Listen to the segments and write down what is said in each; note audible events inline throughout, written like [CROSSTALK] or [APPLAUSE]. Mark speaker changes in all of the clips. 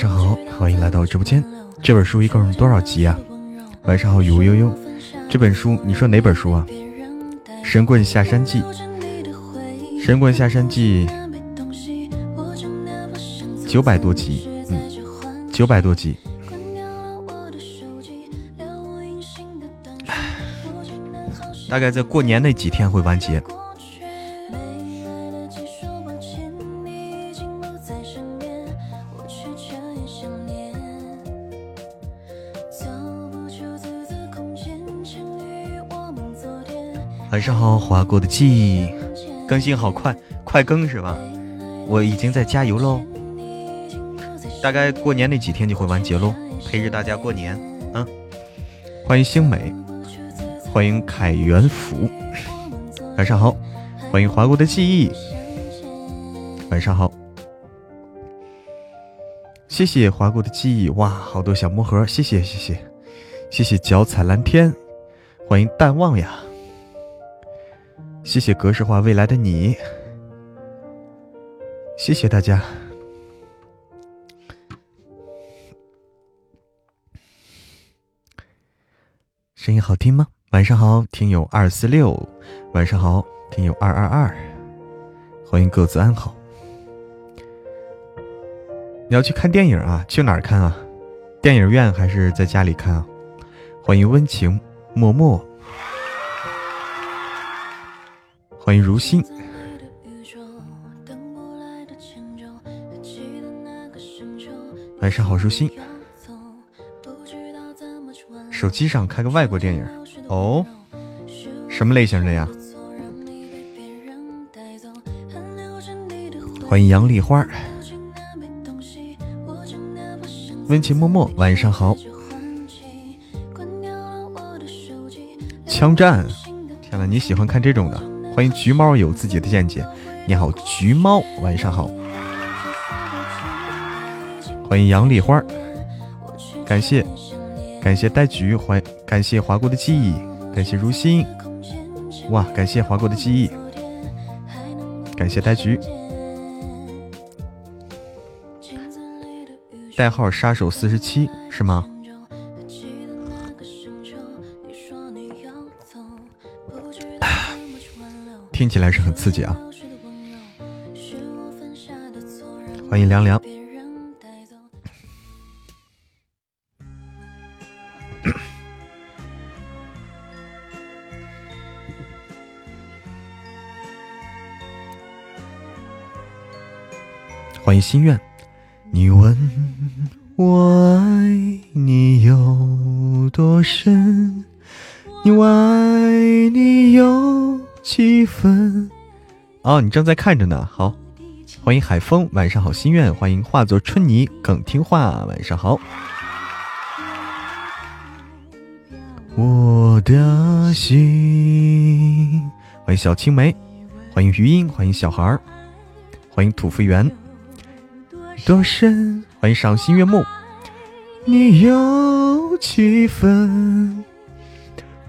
Speaker 1: 上好，欢迎来到直播间。这本书一共多少集啊？晚上好，雨无悠悠。这本书你说哪本书啊？《神棍下山记》。《神棍下山记》九百多集，嗯，九百多集。大概在过年那几天会完结。晚上好，划过的记忆，更新好快，快更是吧？我已经在加油喽，大概过年那几天就会完结喽，陪着大家过年，嗯。欢迎星美，欢迎凯元福，晚上好，欢迎划过的记忆，晚上好，谢谢划过的记忆，哇，好多小魔盒，谢谢谢谢。谢谢脚踩蓝天，欢迎淡忘呀。谢谢格式化未来的你，谢谢大家。声音好听吗？晚上好，听友二四六。晚上好，听友二二二。欢迎各自安好。你要去看电影啊？去哪儿看啊？电影院还是在家里看啊？欢迎温情默默。欢迎如心，晚上好，如心。手机上开个外国电影哦，什么类型的呀？欢迎杨丽花，温情脉脉，晚上好。枪战，天呐，你喜欢看这种的？欢迎橘猫有自己的见解，你好，橘猫，晚上好。欢迎杨丽花，感谢感谢呆橘，欢感谢划过的记忆，感谢如心，哇，感谢划过的记忆，感谢呆橘，代号杀手四十七是吗？听起来是很刺激啊！欢迎凉凉，[COUGHS] 欢迎心愿。你问我爱你有多深，你正在看着呢。好，欢迎海风，晚上好，心愿，欢迎化作春泥更听话，晚上好。我的心，欢迎小青梅，欢迎余音，欢迎小孩儿，欢迎土肥圆，多深？欢迎赏心悦目，你有几分？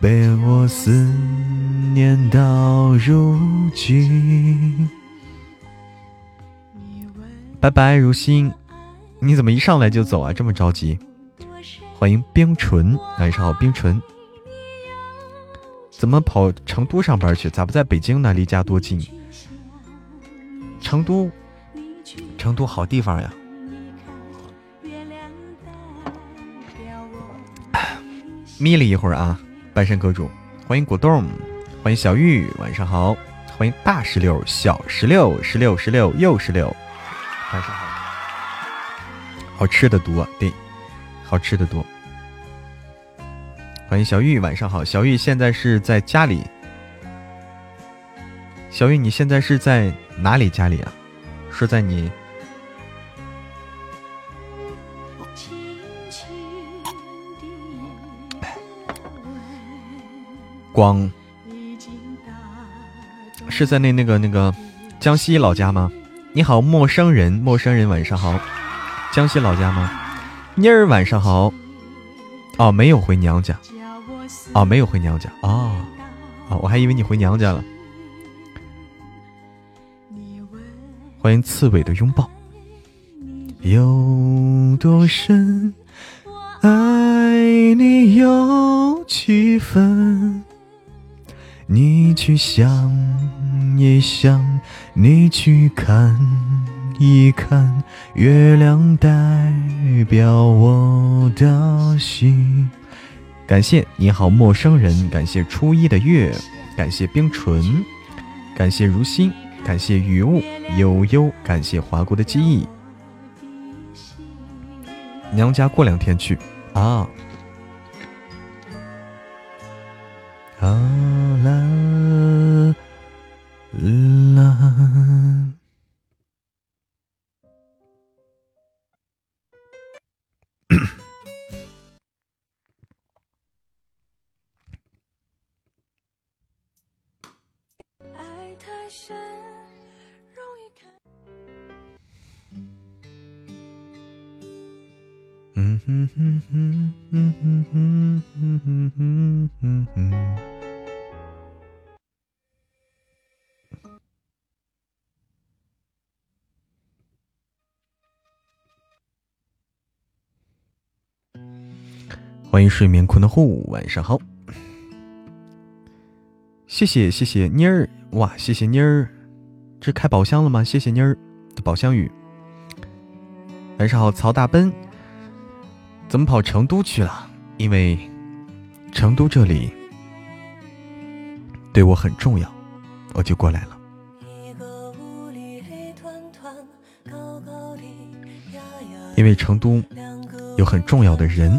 Speaker 1: 被我思念到如今。拜拜，如新，你怎么一上来就走啊？这么着急？欢迎冰纯，晚上好，冰纯。怎么跑成都上班去？咋不在北京呢？离家多近？成都，成都好地方呀。[COUGHS] 眯了一会儿啊，半山阁主，欢迎果冻，欢迎小玉，晚上好，欢迎大石榴，小石榴，石榴石榴又石榴，晚上好。好吃的多，对，好吃的多。欢迎小玉，晚上好。小玉现在是在家里。小玉，你现在是在哪里家里啊？是在你光？是在那那个那个江西老家吗？你好，陌生人，陌生人，晚上好。江西老家吗？妮儿，晚上好。哦，没有回娘家。哦，没有回娘家哦，哦，我还以为你回娘家了。欢迎刺猬的拥抱。有多深，爱你有几分？你去想一想，你去看一看，月亮代表我的心。感谢你好，陌生人。感谢初一的月，感谢冰纯，感谢如心，感谢雨雾悠悠，感谢华国的记忆。娘家过两天去啊。啦啦啦。嗯哼哼哼，嗯哼哼哼哼哼哼哼。欢迎睡眠困难户，晚上好！谢谢谢谢妮儿，哇，谢谢妮儿，这开宝箱了吗？谢谢妮儿的宝箱语。晚上好，曹大奔。怎么跑成都去了？因为成都这里对我很重要，我就过来了。因为成都有很重要的人。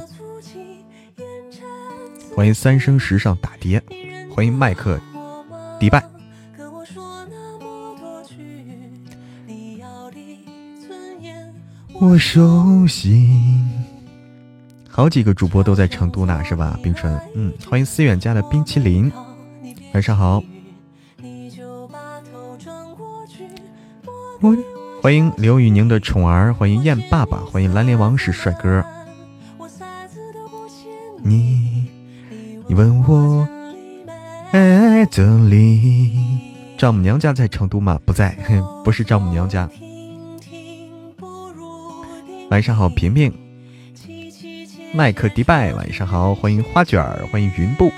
Speaker 1: 欢迎三生石上打碟，欢迎麦克迪拜。我熟悉。好几个主播都在成都呢，是吧？冰纯，嗯，欢迎思远家的冰淇淋，晚上好。欢迎刘宇宁的宠儿，欢迎燕爸爸，欢迎蓝莲王是帅哥。你，你问我爱这里？丈母娘家在成都吗？不在，[LAUGHS] 不是丈母娘家。晚上好，平平。麦克迪拜，晚上好，欢迎花卷儿，欢迎云布，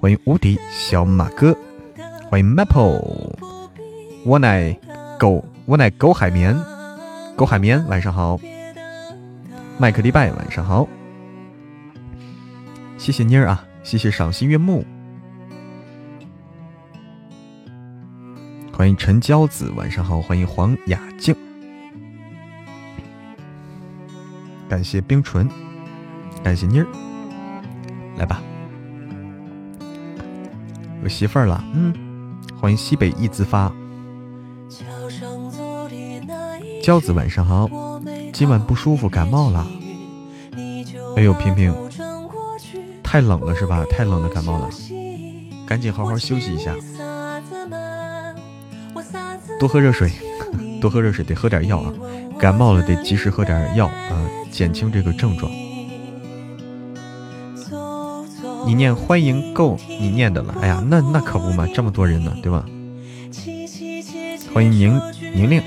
Speaker 1: 欢迎无敌小马哥，欢迎 Maple，我乃狗，我乃狗海绵，狗海绵，晚上好，麦克迪拜，晚上好，谢谢妮儿啊，谢谢赏心悦目，欢迎陈娇子，晚上好，欢迎黄雅静。感谢冰纯，感谢妮儿，来吧，有媳妇儿了，嗯，欢迎西北一字发，娇子晚上好，今晚不舒服，感冒了，哎呦，平平，太冷了是吧？太冷了，感冒了，赶紧好好休息一下，多喝热水，[LAUGHS] 多喝热水，得喝点药啊，感冒了得及时喝点药啊。减轻这个症状。你念欢迎够你念的了，哎呀，那那可不嘛，这么多人呢，对吧？欢迎宁宁令，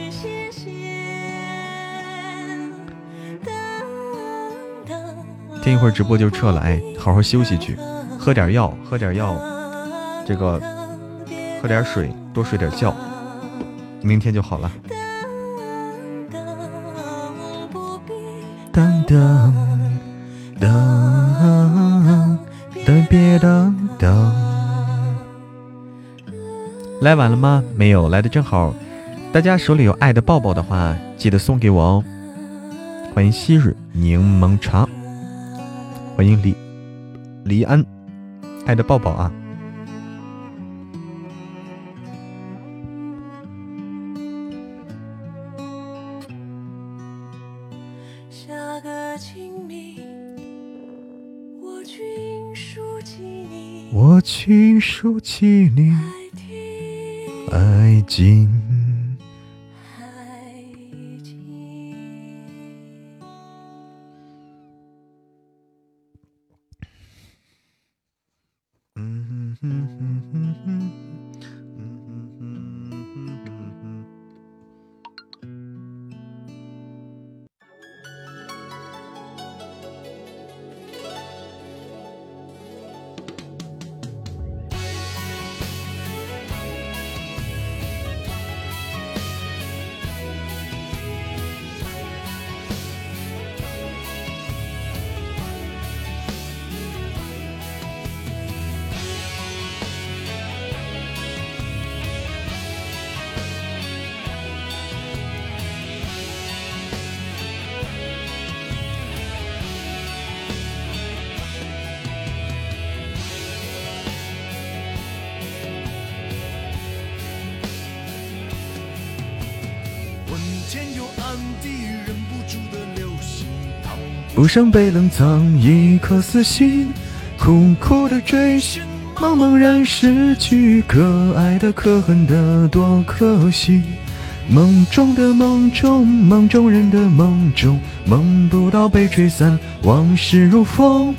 Speaker 1: 听一会儿直播就撤了，哎，好好休息去，喝点药，喝点药，这个喝点水，多睡点觉，明天就好了。噔噔噔。等别等等，来晚了吗？没有，来的正好。大家手里有爱的抱抱的话，记得送给我哦。欢迎昔日柠檬茶，欢迎李李安，爱的抱抱啊。我倾诉起你，爱情。不想被冷藏一颗死心，苦苦的追寻，茫茫然失去，可爱的可恨的多可惜。梦中的梦中，梦中人的梦中，梦不到被吹散，往事如风。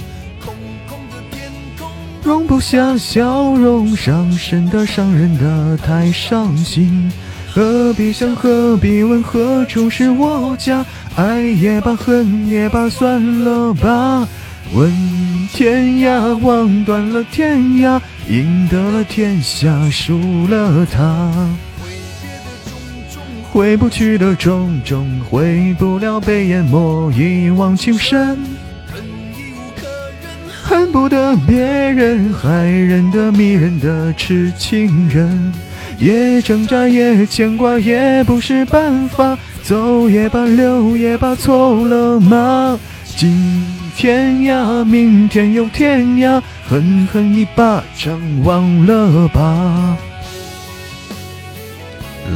Speaker 1: 空空的天空，容不下笑容，伤神的伤人的太伤心。何必想，何必问，何处是我家？爱也罢，恨也罢，算了吧。问天涯，望断了天涯，赢得了天下，输了他。回不去的种种，回不了被淹没，一往情深。恨不得别人，害人的迷人的痴情人。也挣扎，也牵挂，也不是办法。走也罢，留也罢，错了吗？今天涯，明天又天涯，狠狠一巴掌，忘了吧。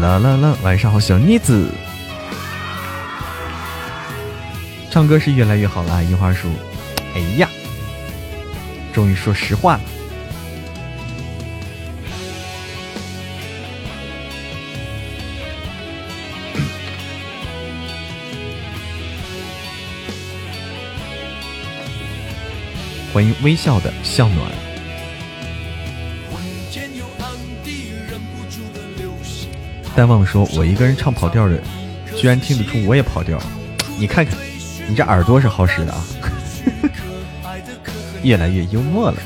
Speaker 1: 啦啦啦，晚上好，小妮子。唱歌是越来越好了，樱花树。哎呀，终于说实话了。欢迎微笑的向暖。淡忘说：“我一个人唱跑调的，居然听得出我也跑调。你看看，你这耳朵是好使的啊！[LAUGHS] 越来越幽默了。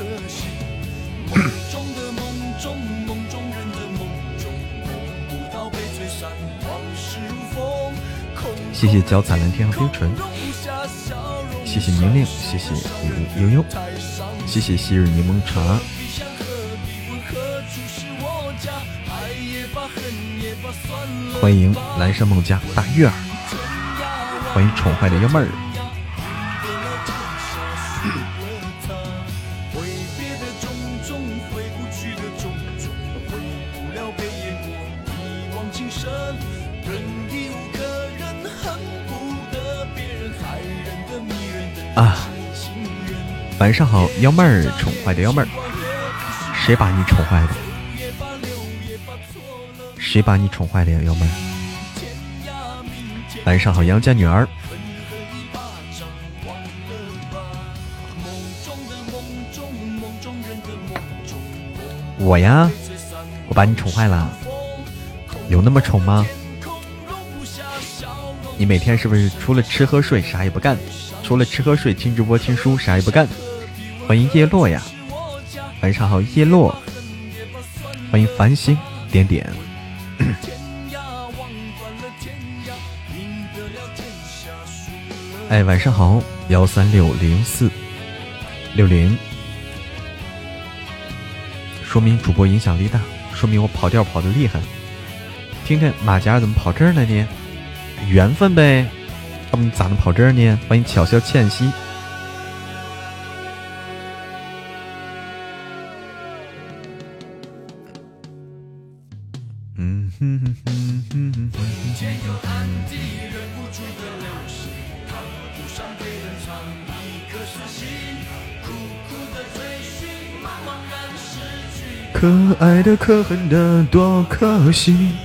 Speaker 1: 谢谢脚踩蓝天和冰唇。”谢谢宁宁，谢谢悠悠，谢谢昔日柠檬茶。欢迎蓝山梦家大月儿，欢迎宠坏的幺妹儿。啊。晚上好幺妹儿宠坏的幺妹儿。谁把你宠坏的？谁把你宠坏的呀幺妹儿？晚上好杨家女儿。我呀我把你宠坏了。有那么宠吗？你每天是不是除了吃喝睡啥也不干？除了吃喝睡听直播听书啥也不干？欢迎叶落呀，晚上好叶落，欢迎繁星点点。哎，晚上好，幺三六零四六零，说明主播影响力大，说明我跑调跑的厉害。听听马甲怎么跑这儿了呢？缘分呗，要不你咋能跑这儿呢？欢迎巧笑倩兮。可爱的，可恨的，多可惜。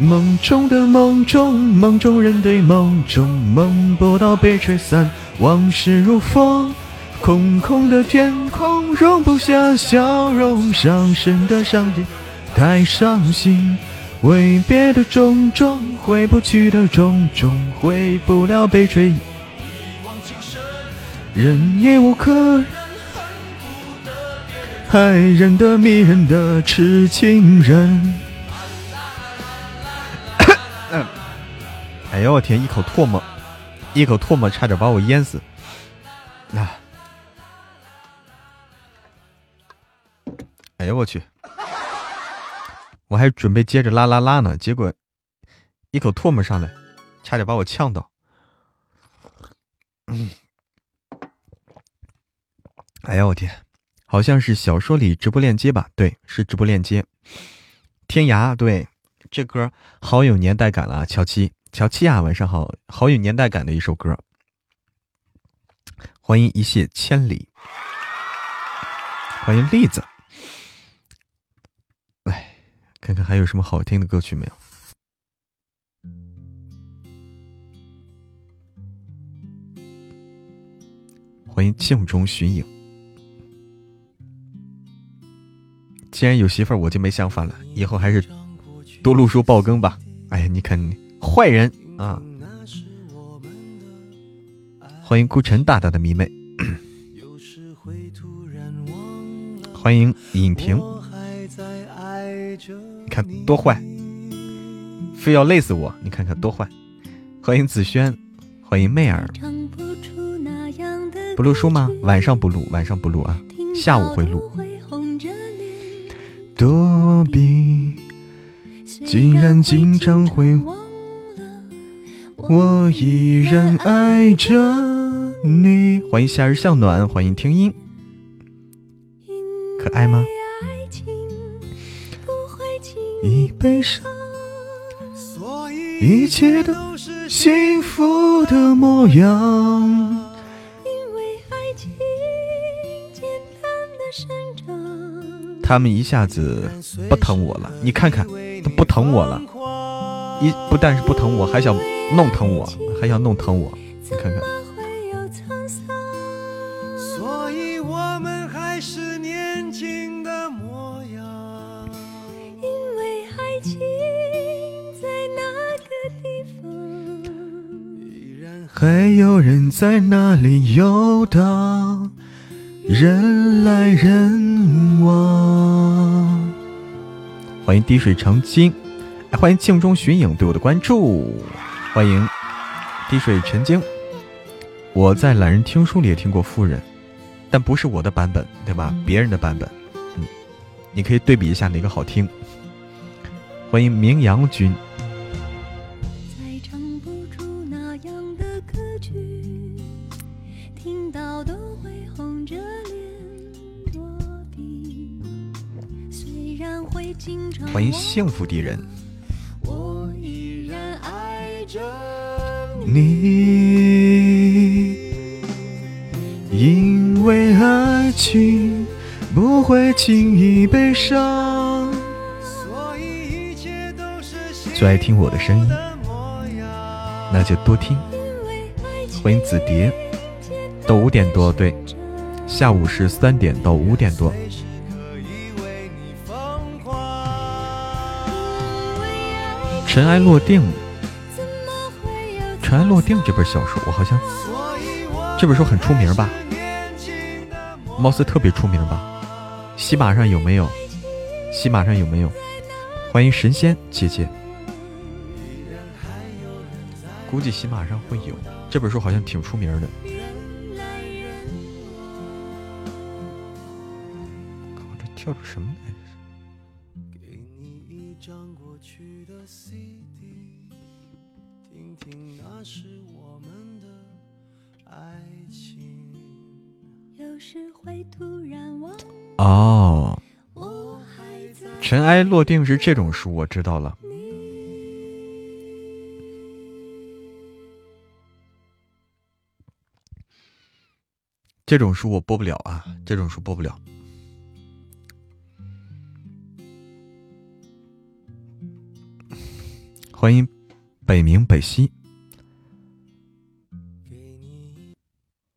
Speaker 1: 梦中的梦中，梦中人对梦中梦不到被吹散，往事如风。空空的天空容不下笑容，伤神的伤心，太伤心。挥别的种种，回不去的种种，回不了被吹。人已无可。害人的、迷人的痴情人。哎呦我天！一口唾沫，一口唾沫差点把我淹死。啊！哎呦我去！我还准备接着啦啦啦呢，结果一口唾沫上来，差点把我呛到。嗯。哎呦我天！好像是小说里直播链接吧？对，是直播链接。天涯，对，这歌好有年代感了。乔七，乔七啊，晚上好，好有年代感的一首歌。欢迎一泻千里，欢迎栗子。来看看还有什么好听的歌曲没有？欢迎镜中寻影。既然有媳妇儿，我就没想法了。以后还是多录书爆更吧。哎呀，你看你坏人啊！欢迎孤晨大大的迷妹，欢迎尹婷。你看多坏，非要累死我！你看看多坏。欢迎子轩，欢迎媚儿。不录书吗？晚上不录，晚上不录啊，下午会录。躲避，竟然经常会忘了，我依然爱着你。欢迎夏日向暖，欢迎听音，可爱吗？一悲伤，一切都是幸福的模样。他们一下子不疼我了，你看看，都不疼我了，一不但是不疼我，还想弄疼我，还想弄疼我，你看看。还有人在那里游荡。人来人往，欢迎滴水成金，欢迎镜中寻影对我的关注，欢迎滴水成晶。我在懒人听书里也听过夫人，但不是我的版本，对吧？别人的版本，嗯，你可以对比一下哪个好听。欢迎明阳君。欢迎幸福的人。你，因为爱情不会轻易悲伤，所以一切都是最爱听我的声音，那就多听。欢迎紫蝶，到五点多，对，下午是三点到五点多。尘埃落定。尘埃落定这本小说，我好像这本书很出名吧？貌似特别出名吧？喜马上有没有？喜马上有没有？欢迎神仙姐姐，估计喜马上会有这本书，好像挺出名的。靠，这跳出什么来？
Speaker 2: 听，那是我们的爱情。
Speaker 3: 有时会突然忘
Speaker 1: 哦。尘埃落定是这种书，我知道了。这种书我播不了啊，这种书播不了。欢迎北冥北西，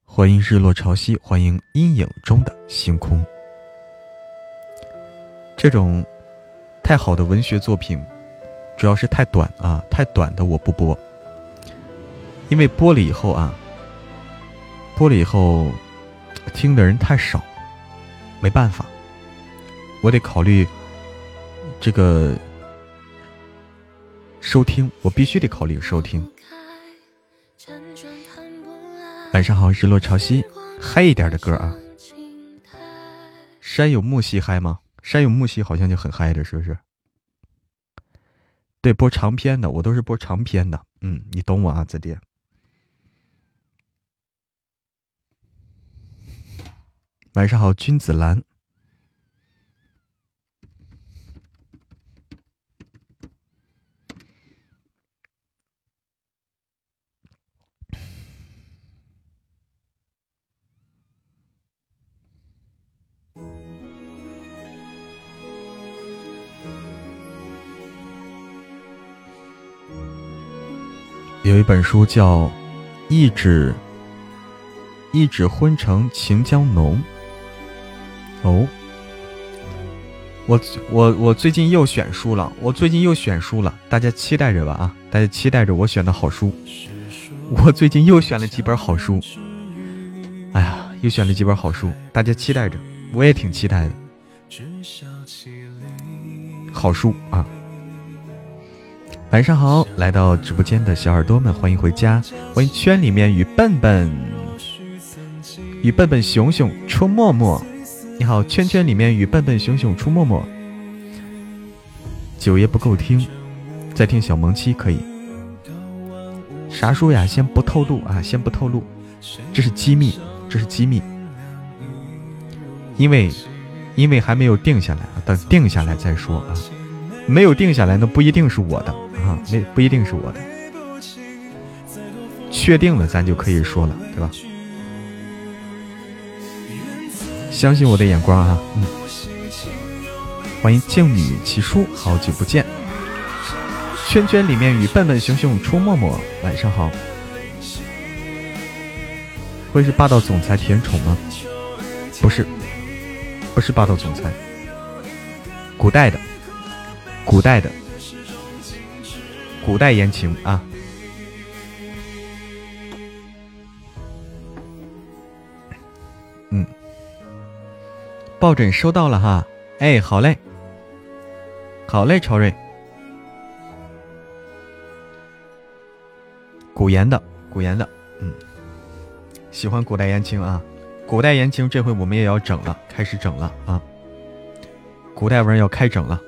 Speaker 1: 欢迎日落潮汐，欢迎阴影中的星空。这种。太好的文学作品，主要是太短啊，太短的我不播，因为播了以后啊，播了以后听的人太少，没办法，我得考虑这个收听，我必须得考虑收听。晚上好，日落潮汐，嗨一点的歌啊，山有木兮嗨吗？山有木兮好像就很嗨的，是不是？对，播长篇的，我都是播长篇的。嗯，你懂我啊，子弟。晚上好，君子兰。有一本书叫《一纸一纸昏成情将浓》哦，我我我最近又选书了，我最近又选书了，大家期待着吧啊！大家期待着我选的好书，我最近又选了几本好书，哎呀，又选了几本好书，大家期待着，我也挺期待的，好书啊！晚上好，来到直播间的小耳朵们，欢迎回家！欢迎圈里面与笨笨、与笨笨熊熊出默默。你好，圈圈里面与笨笨熊熊出默默。九爷不够听，再听小萌妻可以。啥书呀？先不透露啊，先不透露，这是机密，这是机密。因为，因为还没有定下来啊，等定下来再说啊。没有定下来，那不一定是我的。啊，那不一定是我的，确定了咱就可以说了，对吧？相信我的眼光啊，嗯。欢迎静女奇书，好久不见。圈圈里面与笨笨熊熊出没没，晚上好。会是霸道总裁甜宠吗？不是，不是霸道总裁，古代的，古代的。古代言情啊，嗯，抱枕收到了哈，哎，好嘞，好嘞，超瑞，古言的，古言的，嗯，喜欢古代言情啊，古代言情这回我们也要整了，开始整了啊，古代文要开整了，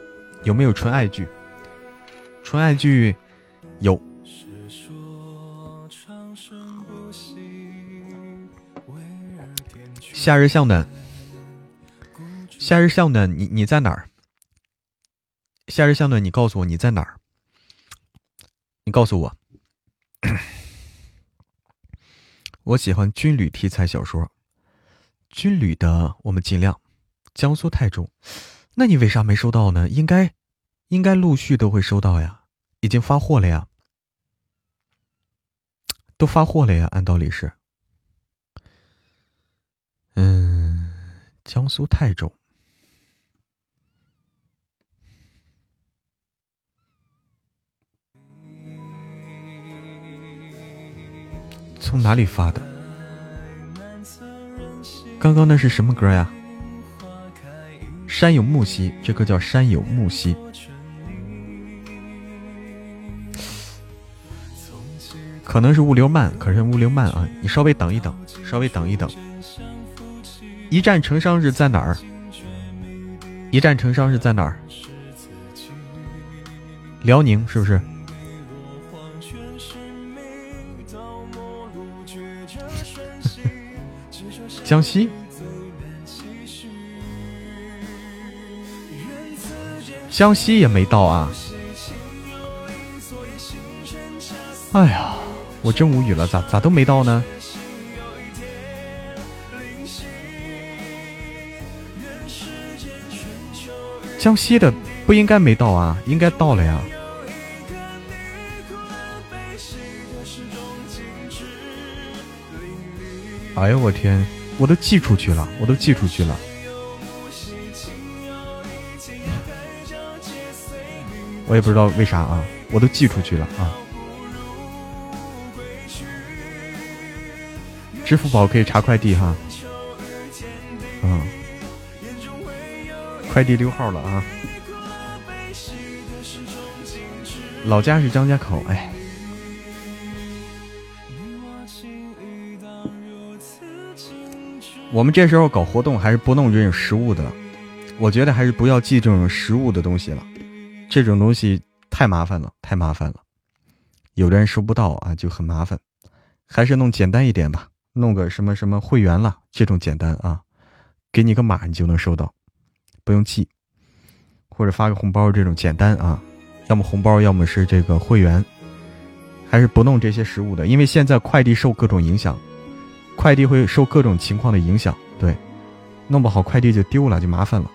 Speaker 1: 有没有纯爱剧？纯爱剧。有。夏日向暖，夏日向暖，你你在哪儿？夏日向暖，你告诉我你在哪儿？你告诉我，[COUGHS] 我喜欢军旅题材小说，军旅的我们尽量。江苏泰州，那你为啥没收到呢？应该应该陆续都会收到呀已经发货了呀。都发货了呀按道理是。嗯江苏泰州
Speaker 2: 从哪里发的？刚刚那是什么歌呀？山有木兮，这歌叫山有木兮。可能是物流慢，可是物流慢啊！你稍微等一等，稍微等一等。一战成伤日在哪儿？一战成伤日在哪儿？辽宁是不是？江西？江西也没到啊！哎呀，我真无语了，咋咋都没到呢？江西的不应该没到啊，应该到了呀。哎呦我天，我都寄出去了，我都寄出去了。我也不知道为啥啊，我都寄出去了啊。支付宝可以查快递哈。嗯。快递溜号了啊！老家是张家口，哎。我们这时候搞活动还是不弄这种实物的，我觉得还是不要寄这种实物的东西了，这种东西太麻烦了，太麻烦了。有的人收不到啊，就很麻烦，还是弄简单一点吧，弄个什么什么会员了，这种简单啊，给你个码你就能收到。不用寄，或者发个红包这种简单啊，要么红包，要么是这个会员，还是不弄这些实物的，因为现在快递受各种影响，快递会受各种情况的影响，对，弄不好快递就丢了，就麻烦了，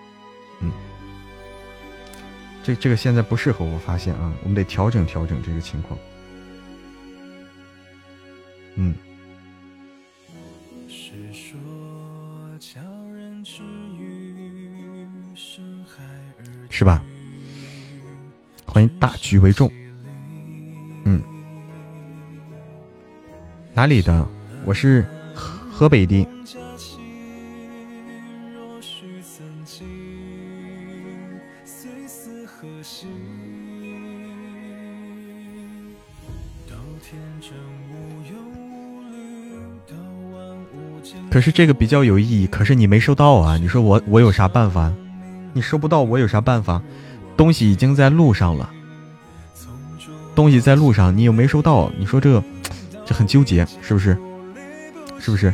Speaker 2: 这这个现在不适合，我发现啊，我们得调整调整这个情况，嗯。是吧？欢迎大局为重。嗯，哪里的？我是河北的。可是这个比较有意义，可是你没收到啊！你说我我有啥办法？你收不到，我有啥办法？东西已经在路上了，东西在路上，你又没收到，你说这这很纠结，是不是？是不是？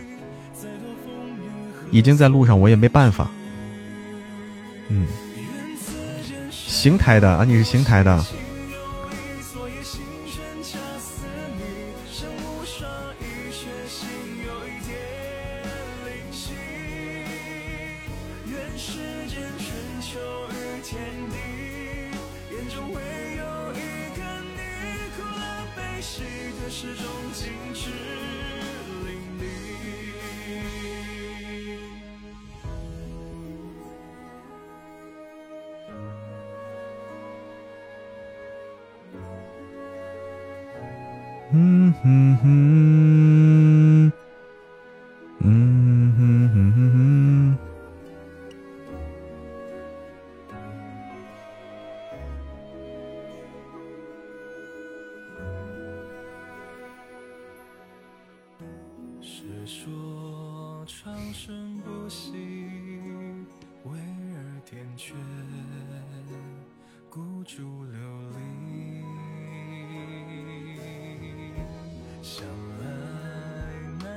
Speaker 2: 已经在路上，我也没办法。嗯，邢台的啊，你是邢台的。Mm-hmm. Mm-hmm.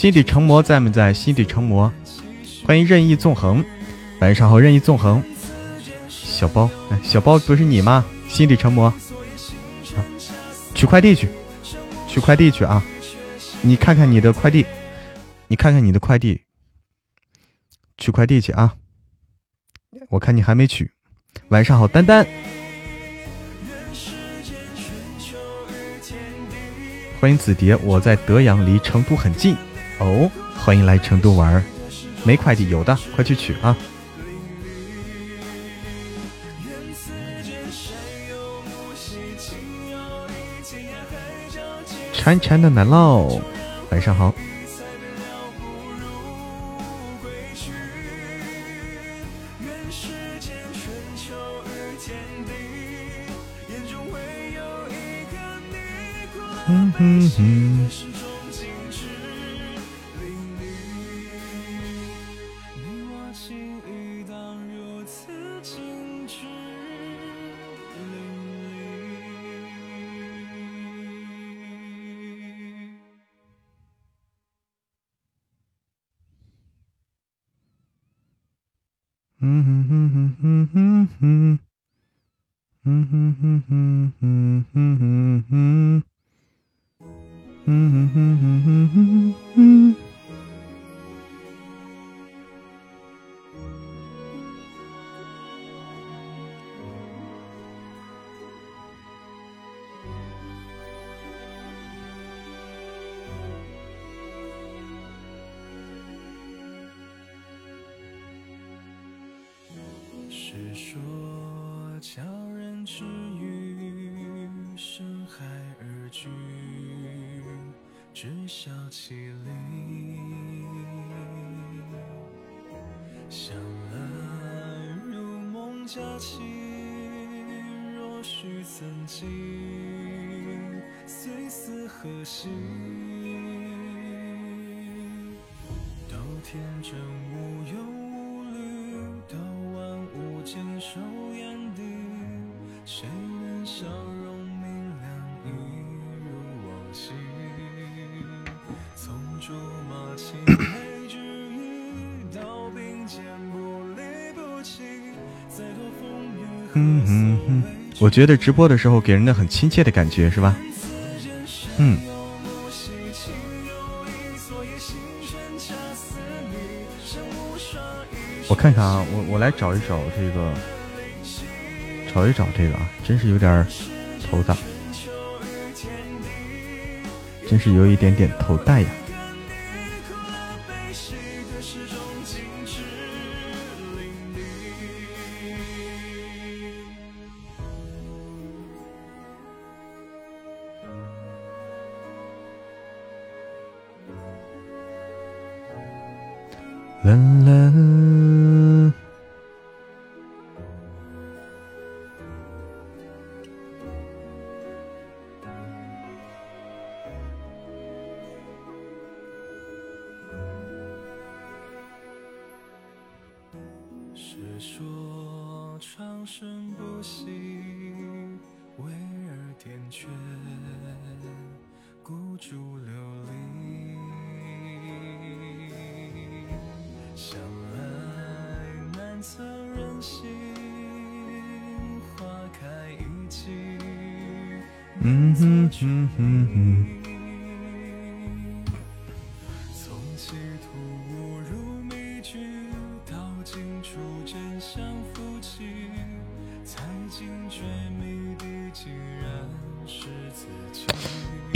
Speaker 2: 心底成魔在没在？心底成魔，欢迎任意纵横，晚上好，任意纵横。小包，哎，小包不是你吗？心底成魔，取快递去，取快递去啊！你看看你的快递，你看看你的快递，取快递去啊！我看你还没取。晚上好，丹丹。欢迎紫蝶，我在德阳，离成都很近哦。欢迎来成都玩，没快递有的，快去取啊！潺潺的奶酪，晚上好。嗯我觉得直播的时候给人的很亲切的感觉，是吧？嗯。我看看啊，我我来找一找这个，找一找这个啊，真是有点头大，真是有一点点头大呀。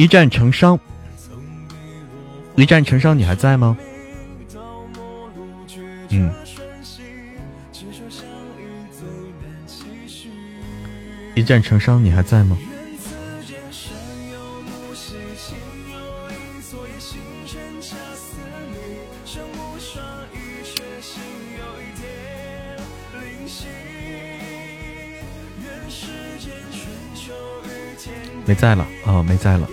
Speaker 2: 一战成伤，一战成伤，你还在吗？嗯，一战成伤，你还在吗？没在了啊，没在了。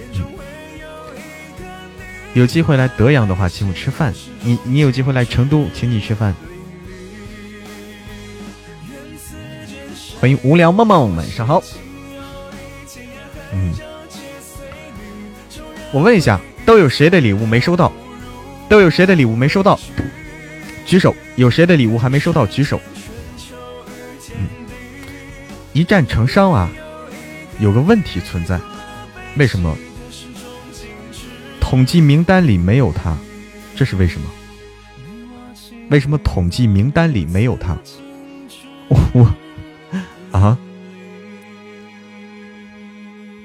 Speaker 2: 有机会来德阳的话，请我吃饭。你你有机会来成都，请你吃饭。欢迎无聊梦梦，晚上好。嗯，我问一下，都有谁的礼物没收到？都有谁的礼物没收到？举手。有谁的礼物还没收到？举手。嗯，一战成伤啊，有个问题存在，为什么？
Speaker 1: 统计名单里没有他，这是为什么？为什么统计名单里没有他？我啊，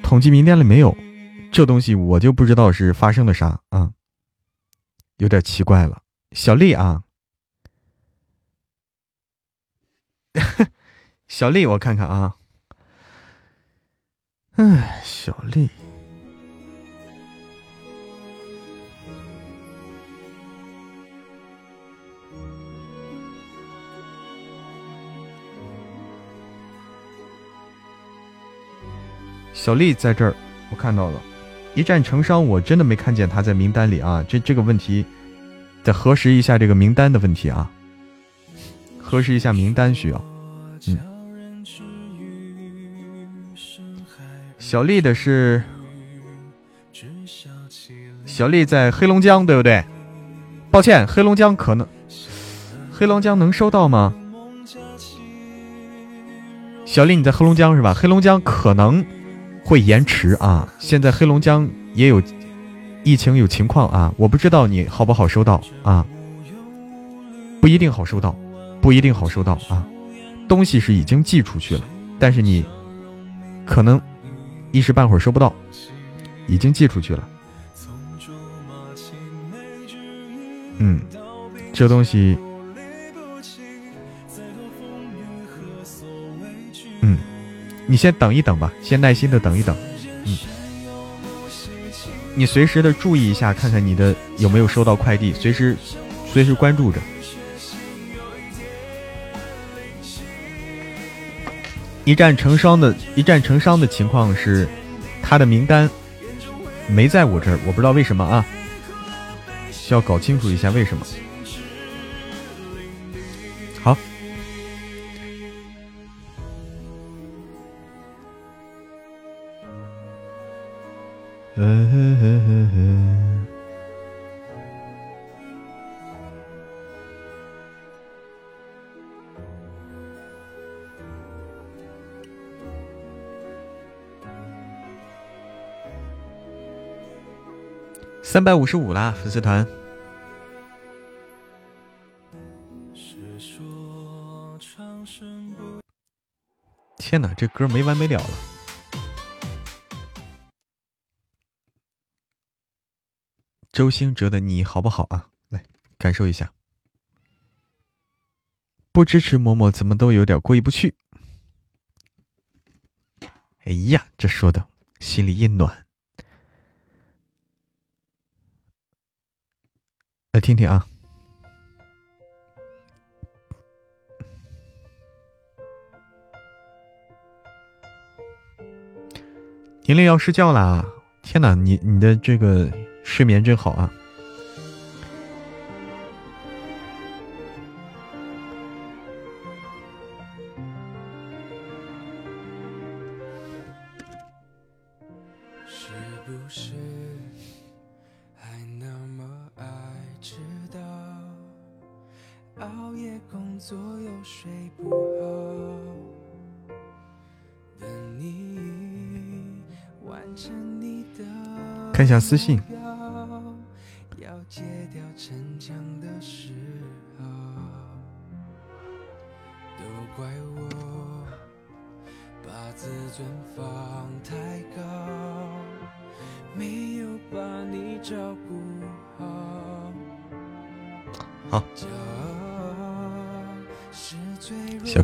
Speaker 1: 统计名单里没有这东西，我就不知道是发生了啥啊，有点奇怪了。小丽啊，[LAUGHS] 小丽，我看看啊，哎，小丽。小丽在这儿，我看到了，一战成伤，我真的没看见他在名单里啊！这这个问题，得核实一下这个名单的问题啊，核实一下名单需要。嗯，小丽的是小丽在黑龙江，对不对？抱歉，黑龙江可能黑龙江能收到吗？小丽你在黑龙江是吧？黑龙江可能。会延迟啊！现在黑龙江也有疫情有情况啊，我不知道你好不好收到啊，不一定好收到，不一定好收到啊。东西是已经寄出去了，但是你可能一时半会儿收不到，已经寄出去了。嗯，这东西，你先等一等吧，先耐心的等一等。嗯，你随时的注意一下，看看你的有没有收到快递，随时随时关注着。一战成伤的一战成伤的情况是，他的名单没在我这儿，我不知道为什么啊，需要搞清楚一下为什么。[LAUGHS] 三百五十五啦，粉丝团。天哪，这歌没完没了了。周星哲的你好不好啊？来感受一下。不支持嬷嬷怎么都有点过意不去。哎呀，这说的心里一暖。来听听啊。玲玲要睡觉啦！天哪，你你的这个。睡眠真好啊！看一下私信。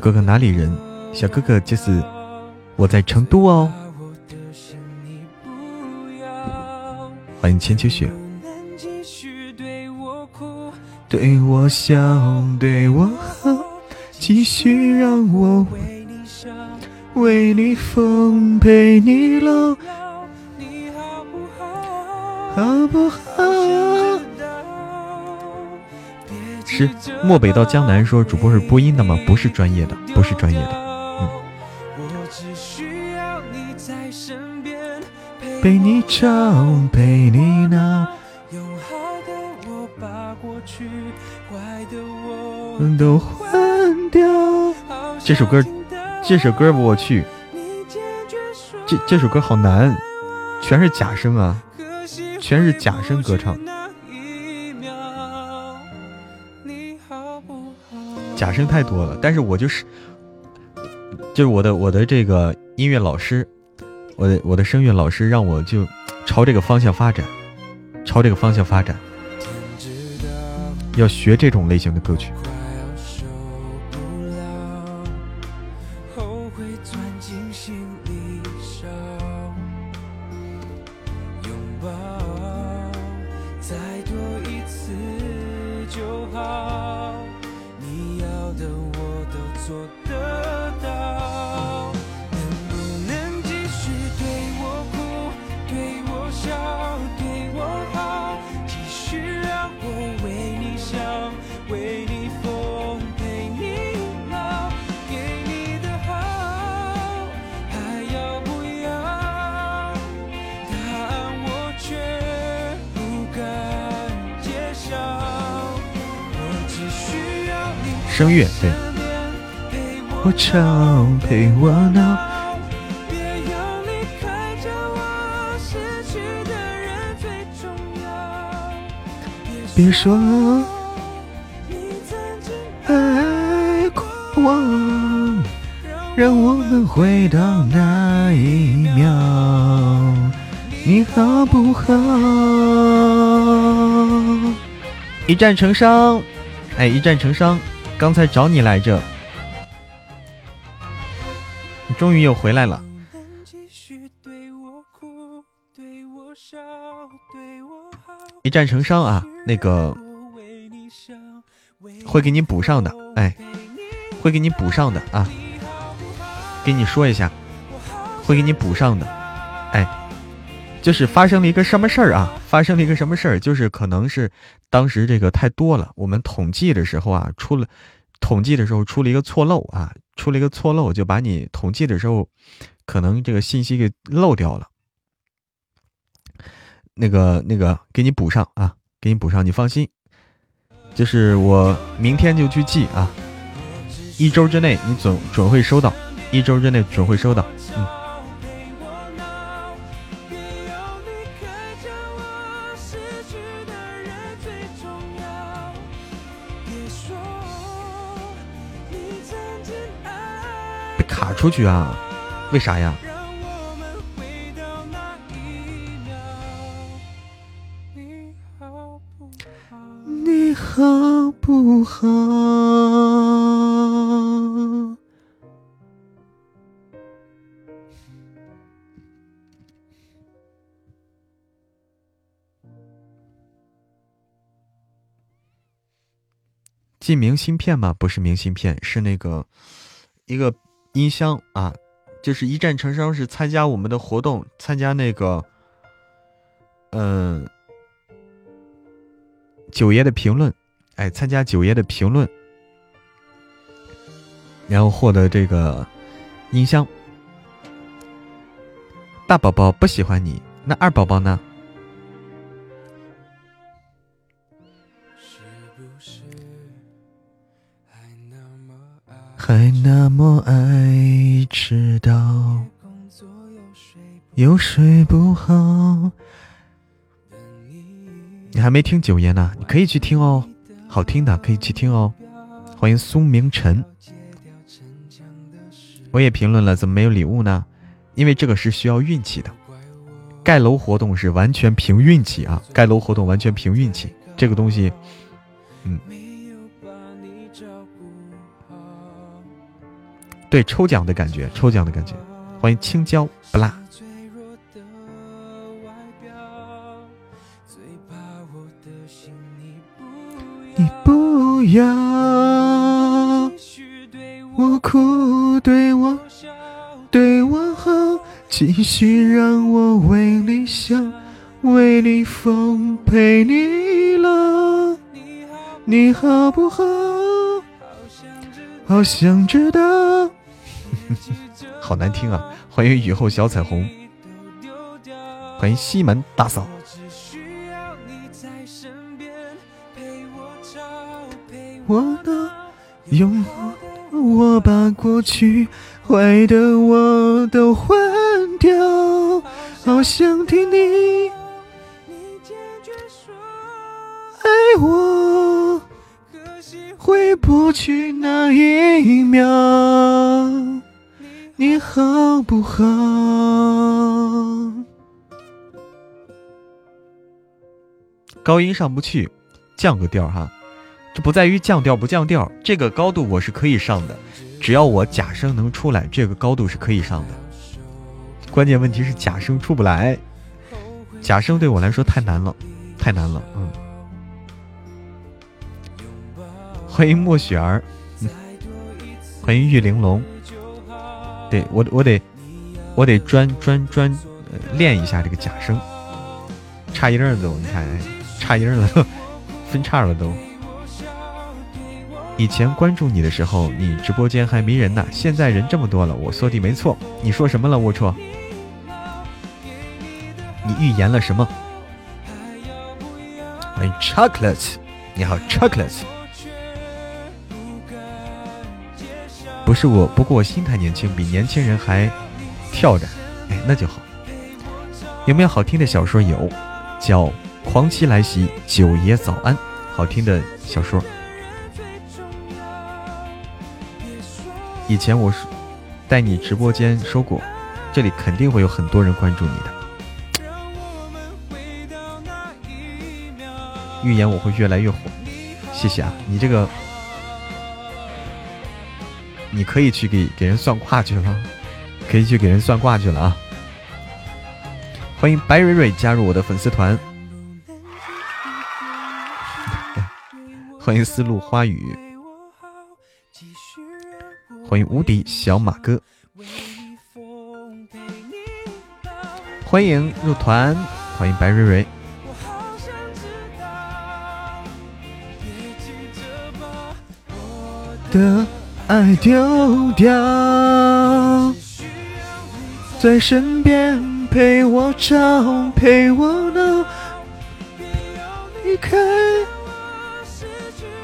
Speaker 1: 哥哥哪里人？小哥哥就是我在成都哦。欢迎千秋雪。对我笑，对我好，继续让我为你疯，陪你老，你好不好好不好？是漠北到江南说主播是播音的吗？不是专业的，不是专业的。嗯。陪你吵，陪你闹。都换掉。这首歌，这首歌我去，这这首歌好难，全是假声啊！全是假声歌唱，假声太多了。但是我就是，就是我的我的这个音乐老师，我的我的声乐老师让我就朝这个方向发展，朝这个方向发展，要学这种类型的歌曲。陪我闹，别要离开这我失去的人最重要。别说你曾经爱过我，让我们回到那一秒，你好不好？一战成伤，哎，一战成伤。刚才找你来着，终于又回来了。一战成伤啊，那个会给你补上的，哎，会给你补上的啊，给你说一下，会给你补上的，哎，就是发生了一个什么事儿啊？发生了一个什么事儿？就是可能是当时这个太多了，我们统计的时候啊，出了。统计的时候出了一个错漏啊，出了一个错漏，就把你统计的时候可能这个信息给漏掉了。那个那个，给你补上啊，给你补上，你放心。就是我明天就去寄啊，一周之内你准准会收到，一周之内准会收到。嗯。卡出去啊？为啥呀？你好不好？寄明信片吗？不是明信片，是那个一个。音箱啊，就是一战成伤是参加我们的活动，参加那个，嗯，九爷的评论，哎，参加九爷的评论，然后获得这个音箱。大宝宝不喜欢你，那二宝宝呢？还那么爱迟到，又睡不好。你还没听九爷呢，你可以去听哦，好听的可以去听哦。欢迎苏明晨，我也评论了，怎么没有礼物呢？因为这个是需要运气的，盖楼活动是完全凭运气啊！盖楼活动完全凭运气，这个东西，嗯。对抽奖的感觉，抽奖的感觉，欢迎青椒不辣。你不要我哭，对我对我好，继续让我为你想，为你疯，陪你老，你好不好？好想知道。[LAUGHS] 好难听啊！欢迎雨后小彩虹，欢迎西门大嫂。我呢？用我把过去坏的我都换掉，好想听你爱我，可惜回不去那一秒，你好不好？高音上不去，降个调哈。这不在于降调不降调，这个高度我是可以上的，只要我假声能出来，这个高度是可以上的。关键问题是假声出不来，假声对我来说太难了，太难了。嗯，欢迎莫雪儿，欢迎玉玲珑。对我，我得，我得专专专练一下这个假声，差音了都，你看，差音了，分叉了都。以前关注你的时候，你直播间还没人呢。现在人这么多了，我说的没错。你说什么了，龌龊？你预言了什么？欢迎 chocolate，你好 chocolate。不是我，不过我心态年轻，比年轻人还跳着。哎，那就好。有没有好听的小说？有，叫《狂妻来袭》，九爷早安。好听的小说。以前我是带你直播间说过，这里肯定会有很多人关注你的。预言我会越来越火，谢谢啊！你这个，你可以去给给人算卦去了，可以去给人算卦去了啊！欢迎白蕊蕊加入我的粉丝团，[LAUGHS] 欢迎丝路花语。欢迎无敌小马哥，欢迎入团，欢迎白瑞瑞。的爱丢掉，在身边陪我吵，陪我闹，离开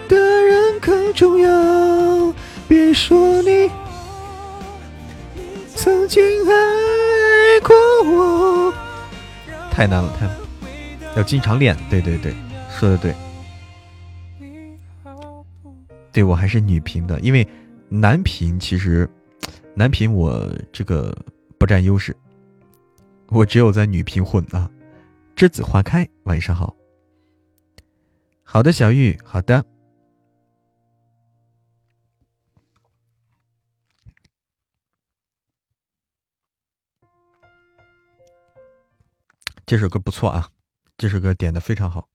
Speaker 1: 的人更重要。别说你曾经爱过我，太难了，太要经常练。对对对，说的对。对我还是女频的，因为男频其实 [TSK] 男频我这个不占优势，我只有在女频混啊。栀子花开，晚上好。好的，小玉，好的。这首歌不错啊，这首歌点的非常好。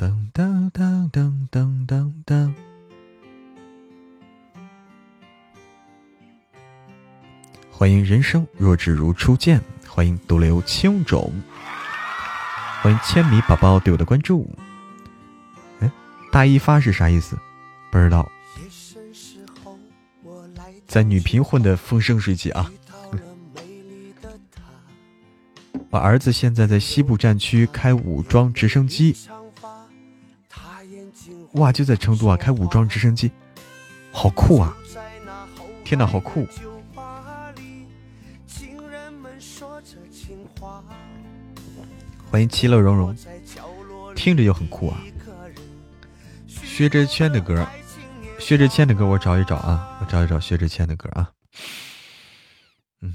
Speaker 1: 噔噔噔噔噔噔噔，欢迎人生若只如初见，欢迎独留青冢，欢迎千米宝宝对我的关注。哎，大一发是啥意思？不知道。在女频混的风生水起啊！[LAUGHS] 我儿子现在在西部战区开武装直升机，哇，就在成都啊，开武装直升机，好酷啊！天哪，好酷！欢迎其乐融融，听着就很酷啊！薛之谦的歌。薛之谦的歌我找一找啊，我找一找薛之谦的歌啊。嗯，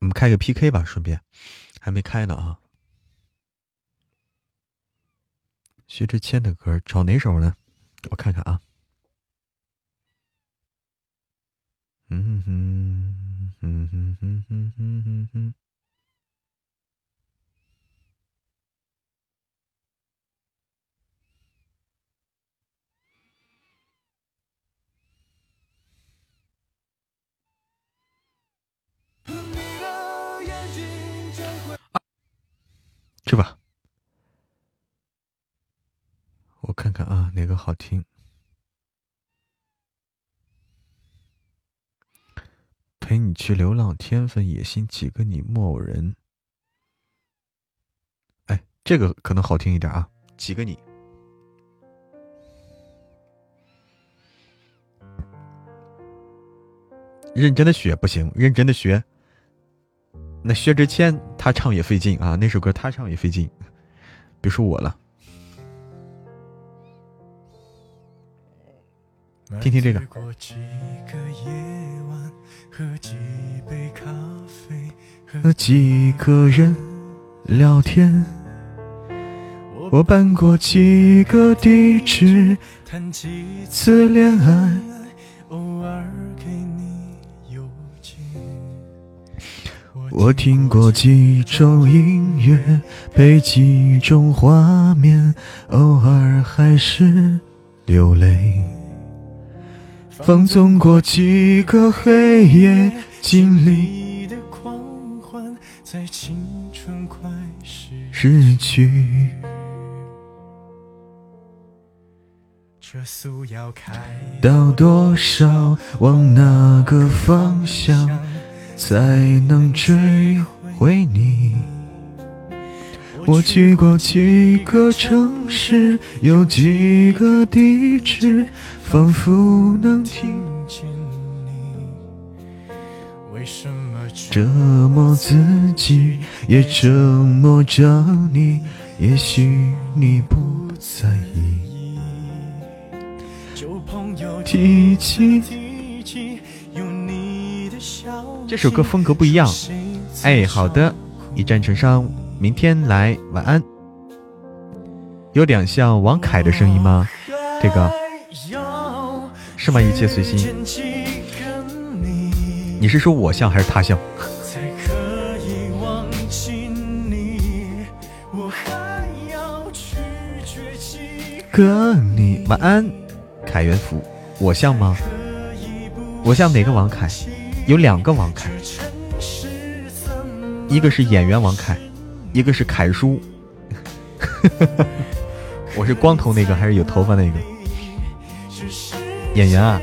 Speaker 1: 我们开个 PK 吧，顺便还没开呢啊。薛之谦的歌找哪首呢？我看看啊。嗯哼。哼哼哼哼哼哼哼。去吧，我看看啊，哪个好听。陪你去流浪，天分野心，几个你，木偶人。哎，这个可能好听一点啊，几个你？认真的学不行，认真的学。那薛之谦他唱也费劲啊，那首歌他唱也费劲，别说我了。听听这个。和几个人聊天，我搬过几个地址，谈几次恋爱，偶尔我听过几种音乐，配几种画面，偶尔还是流泪。放纵过几个黑夜，经历的狂欢。在青春快逝去，这速要开到多少？往哪个方向才能追回你？我去过几个城市，有几个地址，仿佛能听见你。为什么？折磨自己，也折磨着你。也许你不在意。提起这首歌风格不一样。哎，好的，一战成伤，明天来，晚安。有点像王凯的声音吗？这个是吗？一切随心。你是说我像还是他像？哥，你晚安，凯元福，我像吗？我像哪个王凯？有两个王凯，一个是演员王凯，一个是凯叔。[LAUGHS] 我是光头那个还是有头发那个？演员啊？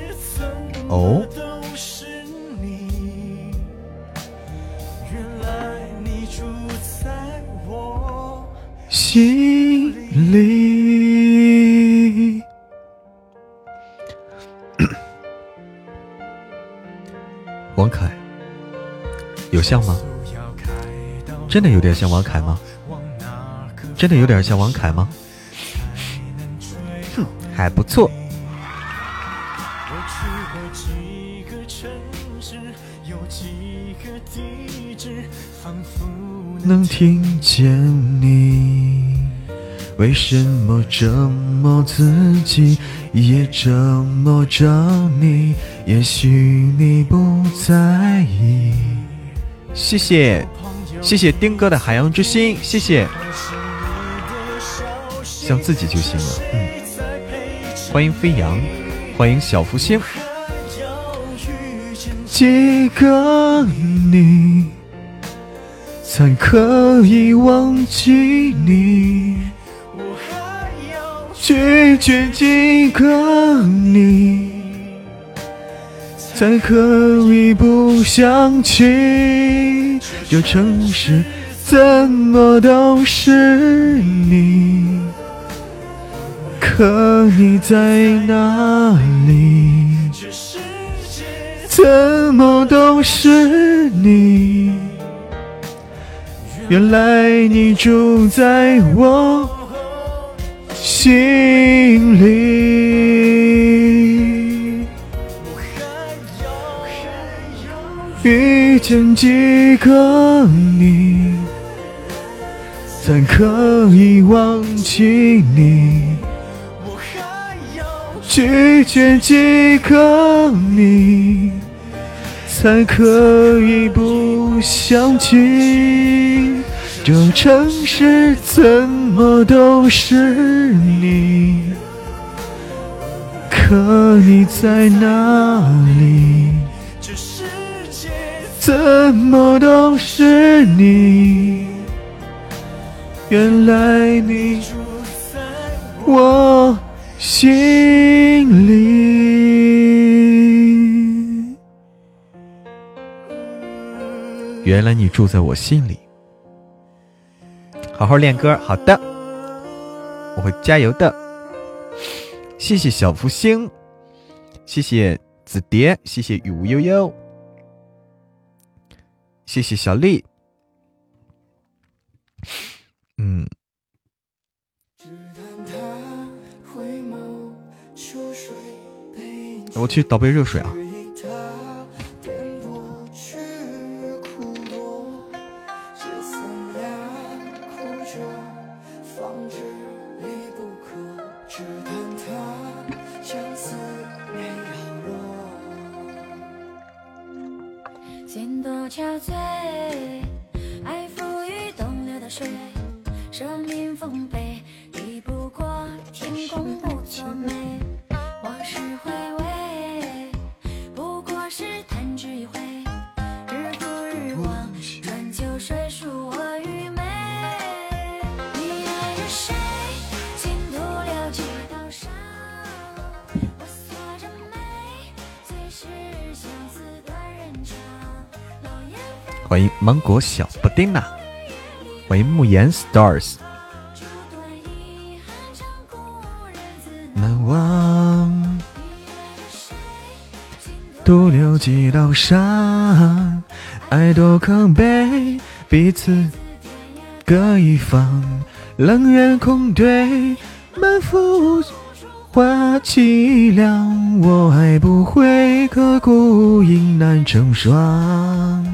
Speaker 1: 哦。心里，王凯有像吗？真的有点像王凯吗？真的有点像王凯吗？哼，还不错。能听见你，为什么折磨自己，也折磨着你？也许你不在意。谢谢，谢谢丁哥的海洋之心，谢谢。像自己就行了。嗯，欢迎飞扬，欢迎小福星。几个你？才可以忘记你，我还要拒绝几个你，才可以不想起。这城市怎么都是你，可你在哪里？怎么都是你。原来你住在我心里，遇见几个你，才可以忘记你？拒绝几个你，才可以不想起？这城市怎么都是你？可你在哪里？怎么都是你？原来你住在我心里。原来你住在我心里。好好练歌，好的。我会加油的。谢谢小福星，谢谢紫蝶，谢谢雨无悠悠，谢谢小丽。嗯。我去倒杯热水啊。
Speaker 3: 憔悴爱付与东流的水舍命奉陪抵不过天公不作美。往事回味不过是
Speaker 1: 欢迎芒果小布丁娜，欢迎慕言 stars。难忘，独留几道伤，爱多可悲，彼此各一方，冷月空对，满腹话凄凉，我爱不会刻骨，影难成双。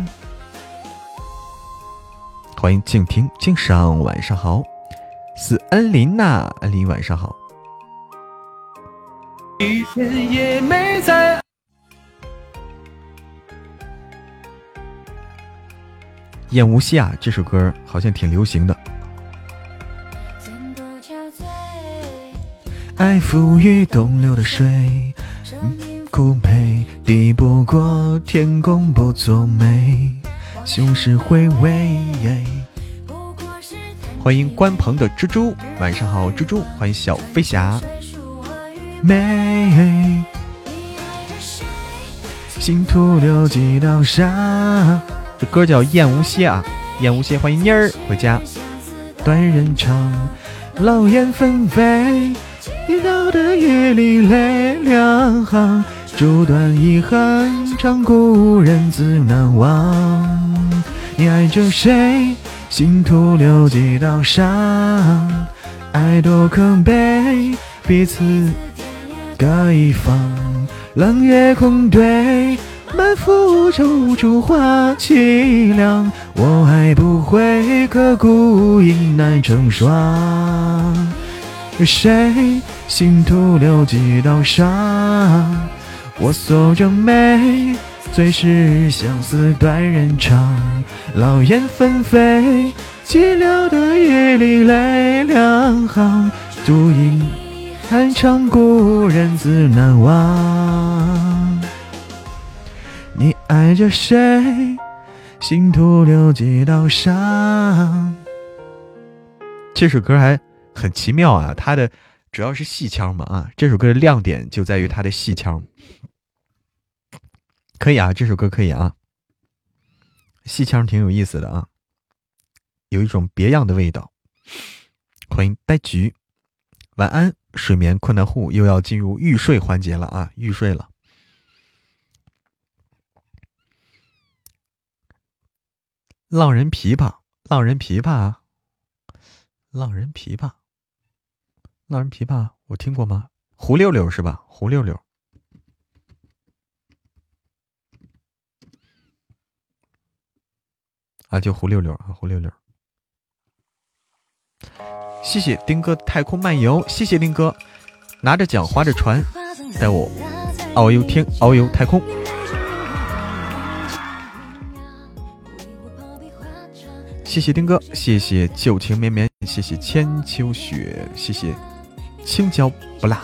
Speaker 1: 欢迎静听静赏，晚上好，是恩琳娜，恩琳晚上好。一天也没在。燕无锡啊，这首歌好像挺流行的。爱浮于东流的水，苦悲抵不过天公不作美。胸是回味。欢迎关鹏的蜘蛛，晚上好，蜘蛛。欢迎小飞侠。美，心徒留几道伤。这歌叫《燕无歇》啊，《燕无歇》。欢迎妮儿回家。断人肠，老燕纷飞，一道的夜里泪两行。烛断一行，长故人自难忘。你爱着谁？心徒留几道伤。爱多可悲，彼此各一方。冷月空对，满腹愁处话凄凉。我爱不会刻骨，应难成双。谁？心徒留几道伤。我锁着眉，最是相思断人肠。老燕纷飞，寂寥的夜里泪两行。独饮寒长故人自难忘。你爱着谁？心徒留几道伤。这首歌还很奇妙啊，它的主要是戏腔嘛啊，这首歌的亮点就在于它的戏腔。可以啊，这首歌可以啊，戏腔挺有意思的啊，有一种别样的味道。欢迎呆菊，晚安，睡眠困难户又要进入欲睡环节了啊，欲睡了。浪人琵琶，浪人琵琶，浪人琵琶，浪人琵琶，我听过吗？胡六六是吧？胡六六。啊，就胡六六啊，胡六六。谢谢丁哥太空漫游，谢谢丁哥，拿着桨划着船，带我遨游天，遨游太空。谢谢丁哥，谢谢旧情绵绵，谢谢千秋雪，谢谢青椒不辣，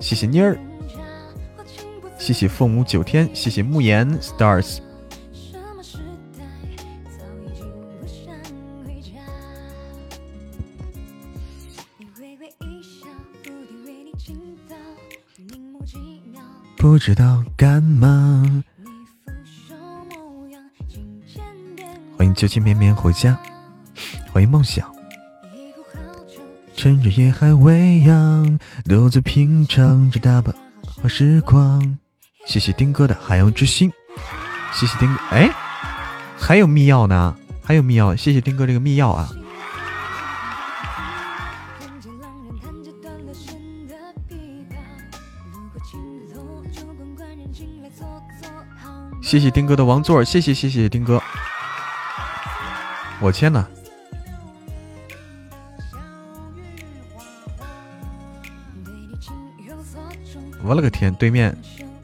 Speaker 1: 谢谢妮儿，谢谢凤舞九天，谢谢慕言 stars。不知道干嘛。欢迎旧情绵绵回家，欢迎梦想。趁着夜还未央，独自品尝着大把好时光。谢谢丁哥的海洋之心，谢谢丁哥。哎，还有密钥呢，还有密钥，谢谢丁哥这个密钥啊。谢谢丁哥的王座，谢谢谢谢丁哥。我天呐！我勒个天，对面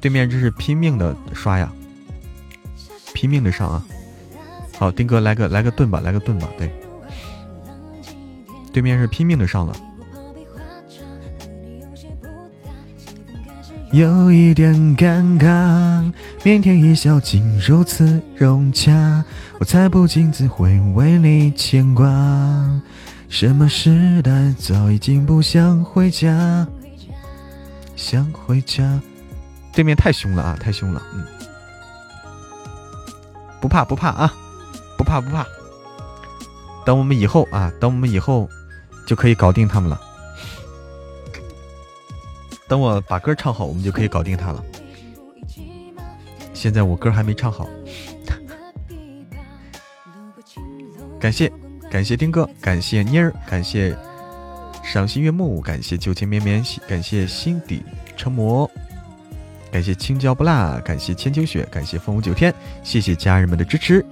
Speaker 1: 对面这是拼命的刷呀，拼命的上啊！好，丁哥来个来个盾吧，来个盾吧，对，对面是拼命的上了。有一点尴尬，腼腆一笑竟如此融洽，我才不禁自会为你牵挂。什么时代早已经不想回家，想回家。对面太凶了啊，太凶了，嗯，不怕不怕啊，不怕不怕。等我们以后啊，等我们以后就可以搞定他们了。等我把歌唱好，我们就可以搞定他了。现在我歌还没唱好。感谢感谢丁哥，感谢妮儿，感谢赏心悦目，感谢旧情绵绵，感谢心底成魔，感谢青椒不辣，感谢千秋雪，感谢风舞九天，谢谢家人们的支持。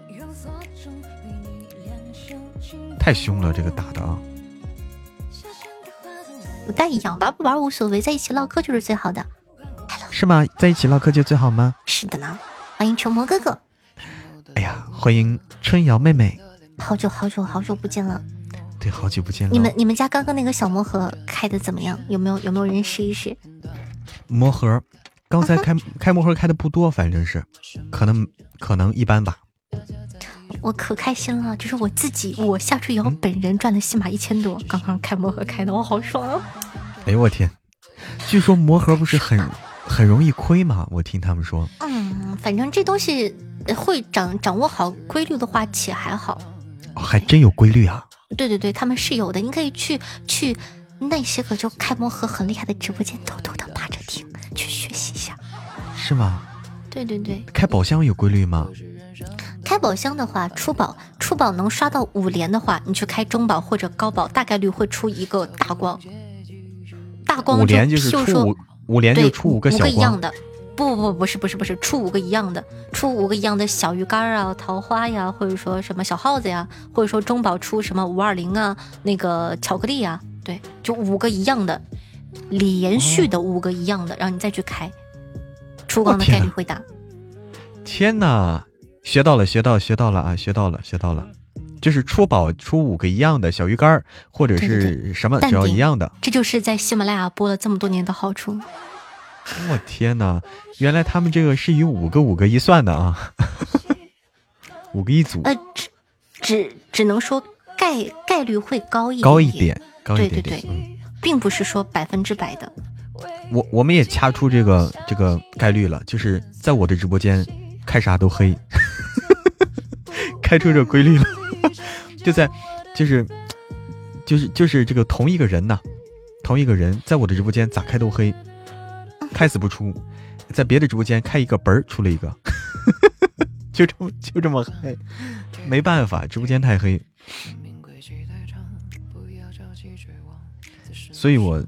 Speaker 1: 太凶了，这个打的啊！
Speaker 4: 不太一样，玩不玩无所谓，在一起唠嗑就是最好的。
Speaker 1: 是吗？在一起唠嗑就最好吗？
Speaker 4: 是的呢。欢迎成魔哥哥。
Speaker 1: 哎呀，欢迎春瑶妹妹。
Speaker 4: 好久好久好久不见了。
Speaker 1: 对，好久不见了。
Speaker 4: 你们你们家刚刚那个小魔盒开的怎么样？有没有有没有人试一试？
Speaker 1: 魔盒，刚才开开魔盒开的不多，反正是，可能可能一般吧。
Speaker 4: 我可开心了，就是我自己，我夏春瑶本人赚的起码一千多，刚刚开魔盒开的，我好爽啊！
Speaker 1: 哎呦我天，据说魔盒不是很很容易亏吗？我听他们说。
Speaker 4: 嗯，反正这东西会掌掌握好规律的话，且还好。
Speaker 1: 还真有规律啊！
Speaker 4: 对对对，他们是有的，你可以去去那些个就开魔盒很厉害的直播间，偷偷的扒着听，去学习一下。
Speaker 1: 是吗？
Speaker 4: 对对对。
Speaker 1: 开宝箱有规律吗？
Speaker 4: 开宝箱的话，出宝出宝能刷到五连的话，你去开中宝或者高宝，大概率会出一个大光。大光
Speaker 1: 五连就是出五五连就出
Speaker 4: 五
Speaker 1: 个小
Speaker 4: 光。一样的，不不不不是不是不是出五个一样的，出五个一样的小鱼干啊，桃花呀，或者说什么小耗子呀，或者说中宝出什么五二零啊，那个巧克力啊，对，就五个一样的，连续的五个一样的，然后你再去开，出光的概率会大。
Speaker 1: 天哪！学到了，学到，学到了啊！学到了，学到了，就是出宝出五个一样的小鱼干或者是什么，只要一样的，
Speaker 4: 这就是在喜马拉雅播了这么多年的好处。
Speaker 1: 我天哪，原来他们这个是以五个五个一算的啊！五个一组，
Speaker 4: 呃，只只只能说概概率会高一
Speaker 1: 高一点，高
Speaker 4: 一点，对对对，并不是说百分之百的。
Speaker 1: 我我们也掐出这个这个概率了，就是在我的直播间。开啥都黑，开出这规律了，[LAUGHS] 就在，就是，就是就是这个同一个人呐，同一个人在我的直播间咋开都黑，开死不出，在别的直播间开一个嘣儿出了一个，[LAUGHS] 就这么就这么黑，没办法，直播间太黑，所以我，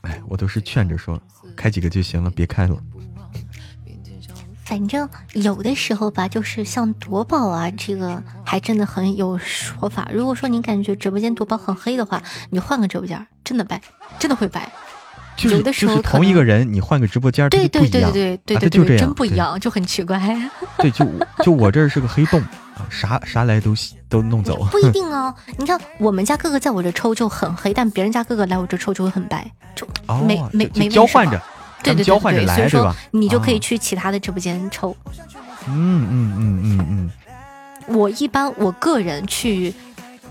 Speaker 1: 哎，我都是劝着说，开几个就行了，别开了。
Speaker 4: 反正有的时候吧，就是像夺宝啊，这个还真的很有说法。如果说你感觉直播间夺宝很黑的话，你换个直播间，真的白，真的会白。有的时候
Speaker 1: 同一个人，你换个直播间，
Speaker 4: 对对对对对对
Speaker 1: 对，
Speaker 4: 真不一样，就很奇怪。[LAUGHS]
Speaker 1: 对，就就我这儿是个黑洞，啥啥来都都弄走。[LAUGHS]
Speaker 4: 不一定哦，你看我们家哥哥在我这抽就很黑，但别人家哥哥来我这抽就会很白，就没没没
Speaker 1: 交换着。
Speaker 4: 对对对对，所以说你就可以
Speaker 1: 去
Speaker 4: 其他的直播间抽。
Speaker 1: 嗯嗯嗯嗯嗯。
Speaker 4: 我一般我个人去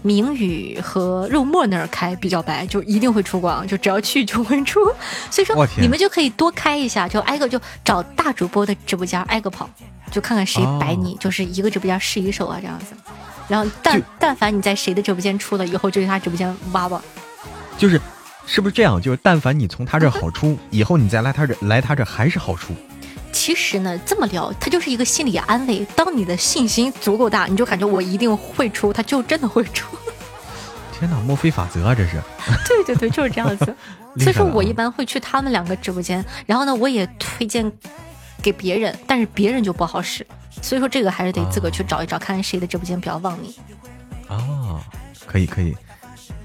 Speaker 4: 明宇和肉沫那儿开比较白，就一定会出光，就只要去就会出。[LAUGHS] 所以说你们就可以多开一下，就挨个就找大主播的直播间挨个跑，就看看谁白你，就是一个直播间试一手啊这样子。然后但但凡你在谁的直播间出了以后，就去他直播间挖挖。
Speaker 1: 就是，是不是这样？就是但凡你从他这好出，以后你再来他这来他这还是好出。
Speaker 4: 其实呢，这么聊，他就是一个心理安慰。当你的信心足够大，你就感觉我一定会出，他就真的会出。[LAUGHS]
Speaker 1: 天哪，墨菲法则啊，这是。[LAUGHS]
Speaker 4: 对对对，就是这样子。[LAUGHS] 所以说我一般会去他们两个直播间，然后呢，我也推荐给别人，但是别人就不好使。所以说这个还是得自个去找一找，看看谁的直播间比较旺你。
Speaker 1: 哦，可以可以。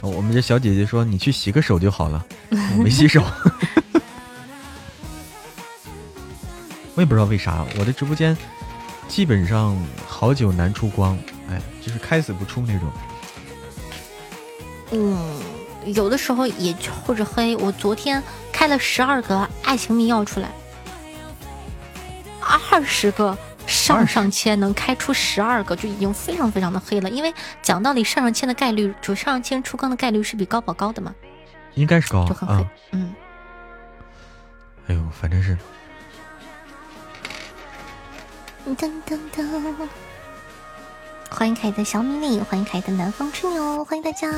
Speaker 1: 我们这小姐姐说：“你去洗个手就好了。”我没洗手。[LAUGHS] 我也不知道为啥，我的直播间基本上好久难出光，哎，就是开死不出那种。
Speaker 4: 嗯，有的时候也或者黑。我昨天开了十二个爱情密钥出来，二十个上上签能开出十二个，就已经非常非常的黑了。因为讲道理，上上签的概率，就上上签出光的概率是比高宝高的嘛，
Speaker 1: 应该是高，
Speaker 4: 就很黑。嗯。
Speaker 1: 哎呦，反正是。
Speaker 4: 噔噔噔！欢迎凯的小米粒，欢迎凯的南方吹牛，欢迎大家！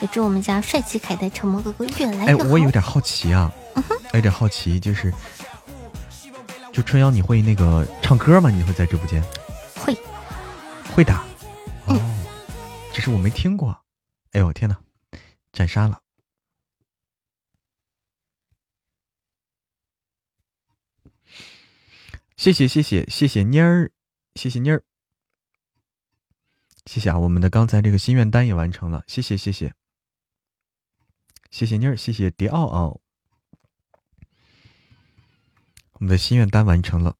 Speaker 4: 也祝我们家帅气凯的沉默哥哥越来越好。
Speaker 1: 哎，我有点好奇啊，有点好奇，就是，就春瑶，你会那个唱歌吗？你会在直播间？
Speaker 4: 会，
Speaker 1: 会打。哦，只是我没听过。哎呦天哪，斩杀了！谢谢谢谢谢谢妮儿，谢谢妮儿，谢谢啊！我们的刚才这个心愿单也完成了，谢谢谢谢，谢谢妮儿，谢谢迪奥奥，我们的心愿单完成了。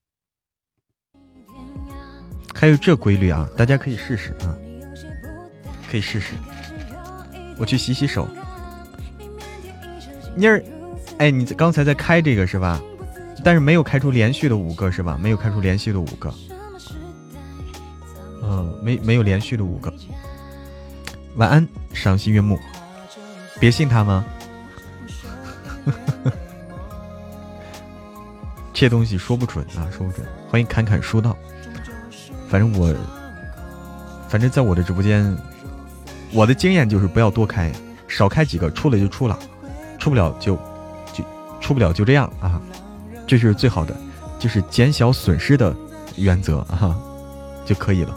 Speaker 1: 还有这规律啊，大家可以试试啊，可以试试。我去洗洗手。妮儿，哎，你刚才在开这个是吧？但是没有开出连续的五个是吧？没有开出连续的五个，嗯，没没有连续的五个。晚安，赏心悦目。别信他吗？[LAUGHS] 这东西说不准啊，说不准。欢迎侃侃说道。反正我，反正在我的直播间，我的经验就是不要多开，少开几个，出了就出了，出不了就就出不了就这样啊。这是最好的，就是减小损失的原则啊，就可以了。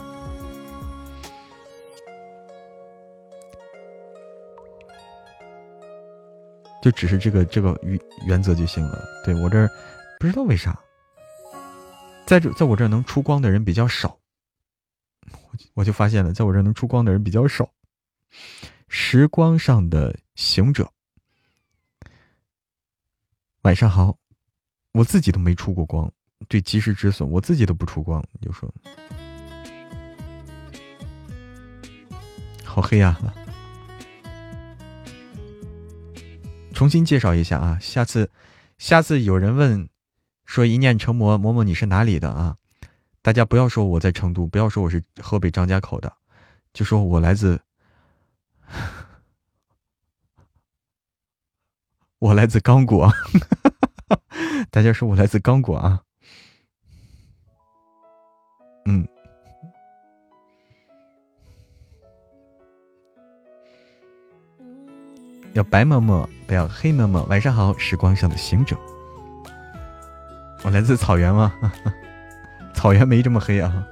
Speaker 1: 就只是这个这个原原则就行了。对我这不知道为啥，在这在我这能出光的人比较少，我我就发现了，在我这能出光的人比较少。时光上的行者，晚上好。我自己都没出过光，对及时止损，我自己都不出光，你就说，好黑呀！重新介绍一下啊，下次，下次有人问说一念成魔，嬷嬷你是哪里的啊？大家不要说我在成都，不要说我是河北张家口的，就说我来自，[LAUGHS] 我来自刚果。[LAUGHS] 大家说我来自刚果啊，嗯，要白嬷嬷，不要黑嬷嬷。晚上好，时光上的行者，我来自草原吗？[LAUGHS] 草原没这么黑啊。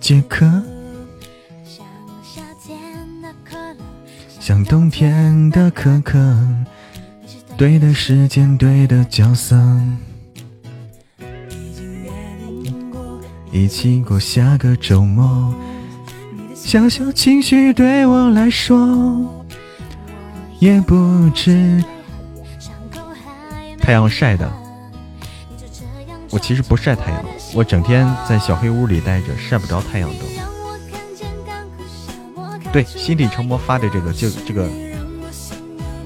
Speaker 1: 杰克。像冬天的可可，对的时间，对的角色，一起过下个周末。小小情绪对我来说，也不止。太阳晒的，我其实不晒太阳，我整天在小黑屋里待着，晒不着太阳都。对，心底成魔发的这个就这个，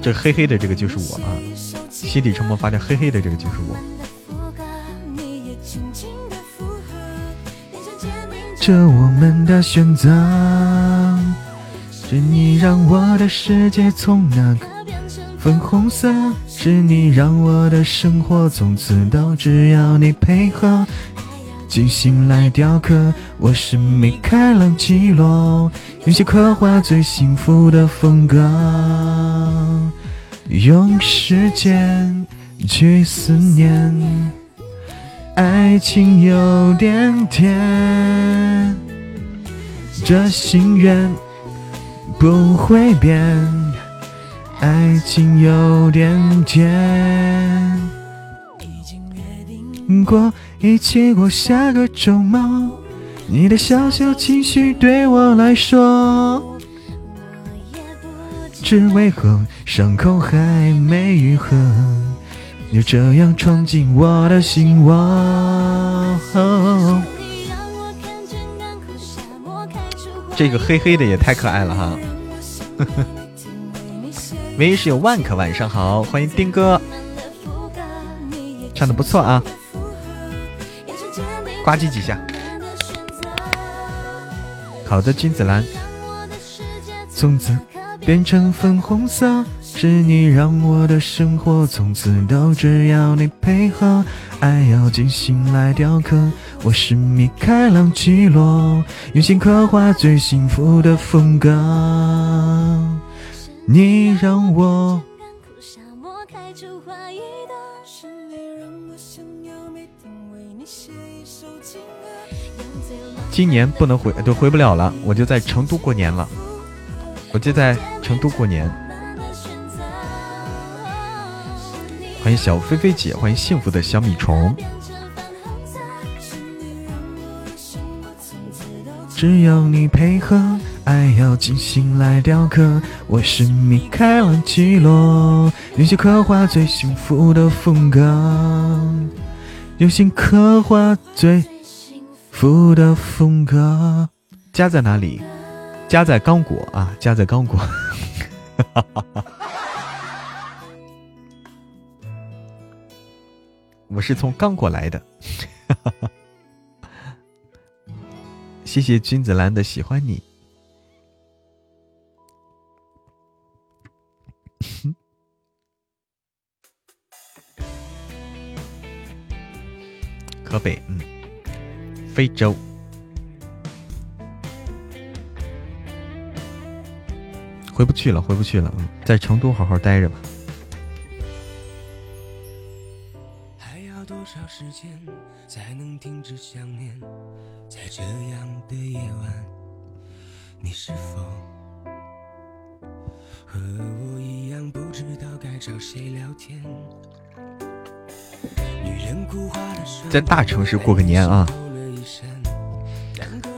Speaker 1: 这黑黑的这个就是我啊！心底成魔发的黑黑的这个就是我。我们的选择，是你让我的世界从那个粉红色，是你让我的生活从此都只要你配合。精心来雕刻。我是米开朗基罗，用心刻画最幸福的风格，用时间去思念，爱情有点甜，这心愿不会变，爱情有点甜。已经约定过一起过下个周末，你的小小情绪对我来说，只为何伤口还没愈合，就这样闯进我的心窝。这个黑黑的也太可爱了哈！唯一是有万可，晚上好，欢迎丁哥，唱的不错啊。呱唧几下。好的，君子兰。从此变成粉红色，是你让我的生活从此都只要你配合。爱要精心来雕刻，我是米开朗基罗，用心刻画最幸福的风格。你让我。今年不能回，都回不了了，我就在成都过年了，我就在成都过年。欢迎小菲菲姐，欢迎幸福的小米虫。只要你配合，爱要精心来雕刻。我是米开朗基罗，用心刻画最幸福的风格，用心刻画最幸。福的风格，家在哪里？家在刚果啊，家在刚果。哈哈哈哈我是从刚果来的。[LAUGHS] 谢谢君子兰的喜欢你。[LAUGHS] 河北，嗯。非洲，回不去了，回不去了。嗯，在成都好好待着吧。在大城市过个年啊！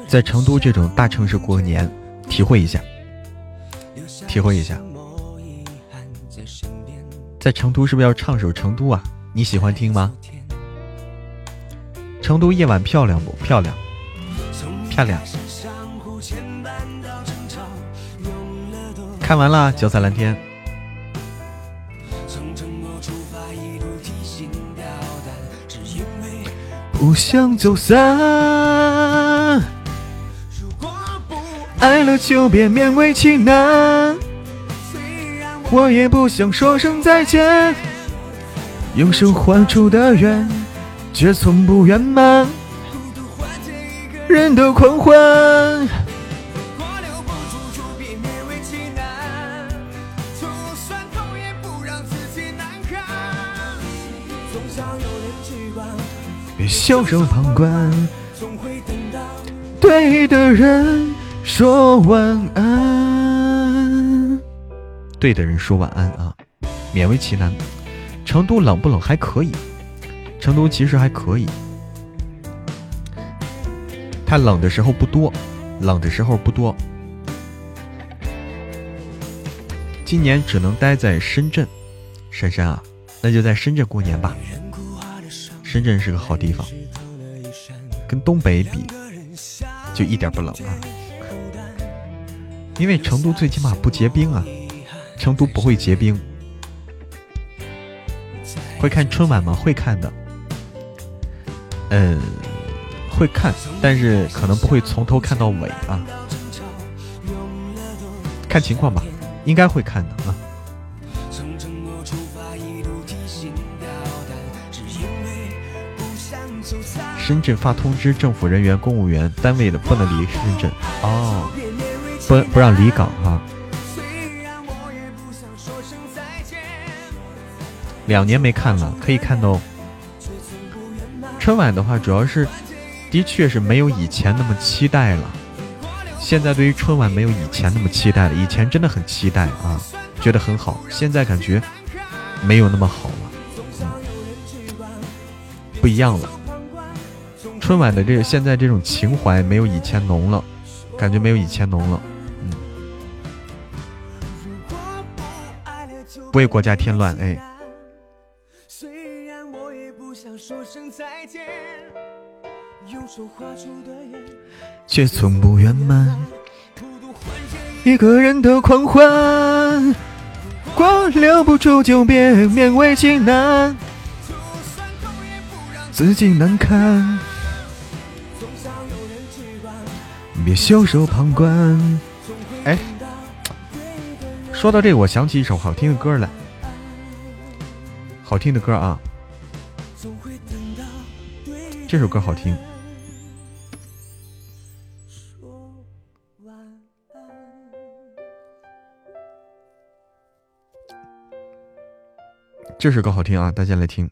Speaker 1: 在成都这种大城市过个年，体会一下，体会一下。在成都是不是要唱首《成都》啊？你喜欢听吗？成都夜晚漂亮不漂亮？漂亮。看完了，脚踩蓝天。不想走散。爱了就别勉为其难，我也不想说声再见。用手画出的圆，却从不圆满。人的狂欢，袖手旁观，总会等到对的人。说晚安，对的人说晚安啊，勉为其难。成都冷不冷？还可以，成都其实还可以。它冷的时候不多，冷的时候不多。今年只能待在深圳，珊珊啊，那就在深圳过年吧。深圳是个好地方，跟东北比，就一点不冷啊。因为成都最起码不结冰啊，成都不会结冰。会看春晚吗？会看的，嗯，会看，但是可能不会从头看到尾啊，看情况吧，应该会看的啊。深圳发通知，政府人员、公务员单位的不能离深圳哦，不不让离岗哈。两年没看了，可以看到。春晚的话，主要是的确是没有以前那么期待了。现在对于春晚没有以前那么期待了，以前真的很期待啊，觉得很好。现在感觉没有那么好了，不一样了。春晚的这个现在这种情怀没有以前浓了，感觉没有以前浓了。嗯，不为国家添乱，哎。却从不圆满。一个人的狂欢，过留不住就别勉为其难，自己难堪，别袖手旁观。哎，说到这，我想起一首好听的歌来，好听的歌啊，这首歌好听。这首歌好听啊，大家来听。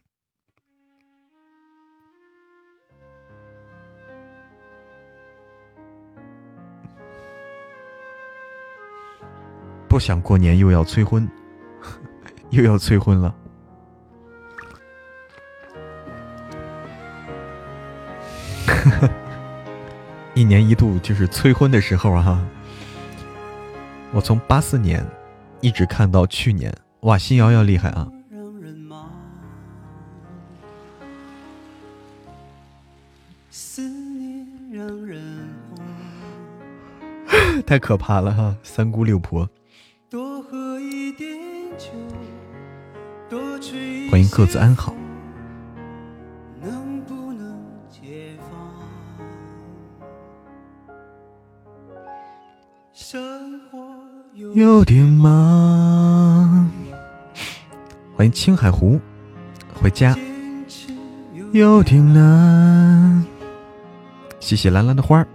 Speaker 1: 不想过年又要催婚，[LAUGHS] 又要催婚了。[LAUGHS] 一年一度就是催婚的时候啊！我从八四年一直看到去年，哇，新瑶瑶厉害啊！[LAUGHS] 太可怕了哈！三姑六婆，欢迎各自安好。有点忙，欢迎青海湖回家。有点难，谢谢蓝蓝的花儿。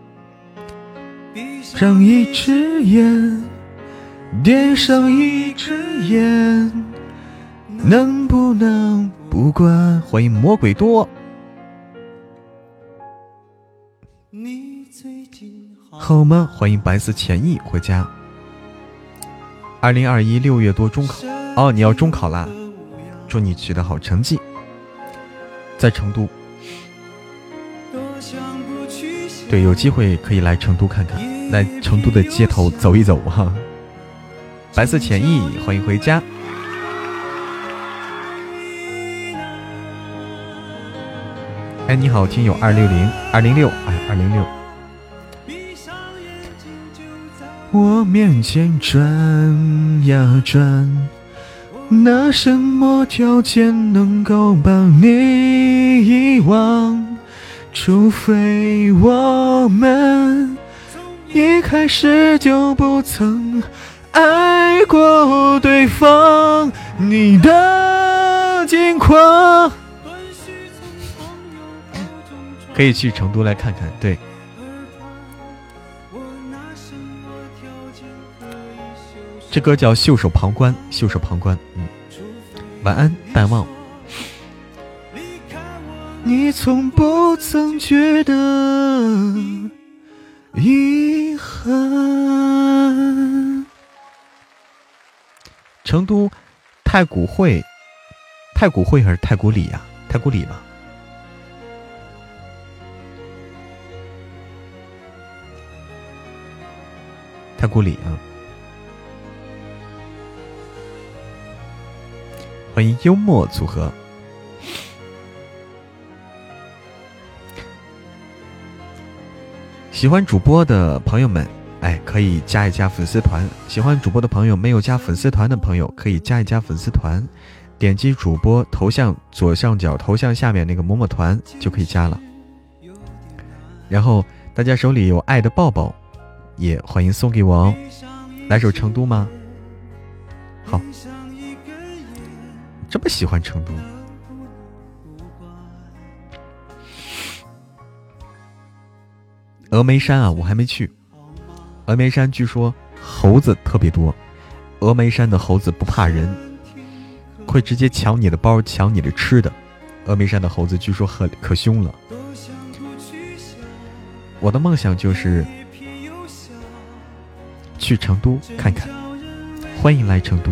Speaker 1: 上一支烟，点上一支烟，能不能不管？欢迎魔鬼多，好吗？欢迎白色浅意回家。二零二一六月多中考哦，你要中考啦，祝你取得好成绩，在成都。对，有机会可以来成都看看。来成都的街头走一走哈，白色浅意，欢迎回家。哎，你好，听友二六零二零六，哎，二零六。我面前转呀转，拿什么条件能够把你遗忘？除非我们。一开始就不曾爱过对方，你的近况可以去成都来看看。对，这歌叫《袖手旁观》，袖手旁观。嗯，晚安，淡忘。你从不曾觉得。遗憾。成都太古汇，太古汇还是太古里呀？太古里吧。太古里啊！欢迎幽默组合。喜欢主播的朋友们，哎，可以加一加粉丝团。喜欢主播的朋友，没有加粉丝团的朋友，可以加一加粉丝团。点击主播头像左上角头像下面那个么么团就可以加了。然后大家手里有爱的抱抱，也欢迎送给我哦。来首成都吗？好，这么喜欢成都。峨眉山啊，我还没去。峨眉山据说猴子特别多，峨眉山的猴子不怕人，会直接抢你的包，抢你的吃的。峨眉山的猴子据说很可凶了。我的梦想就是去成都看看，欢迎来成都。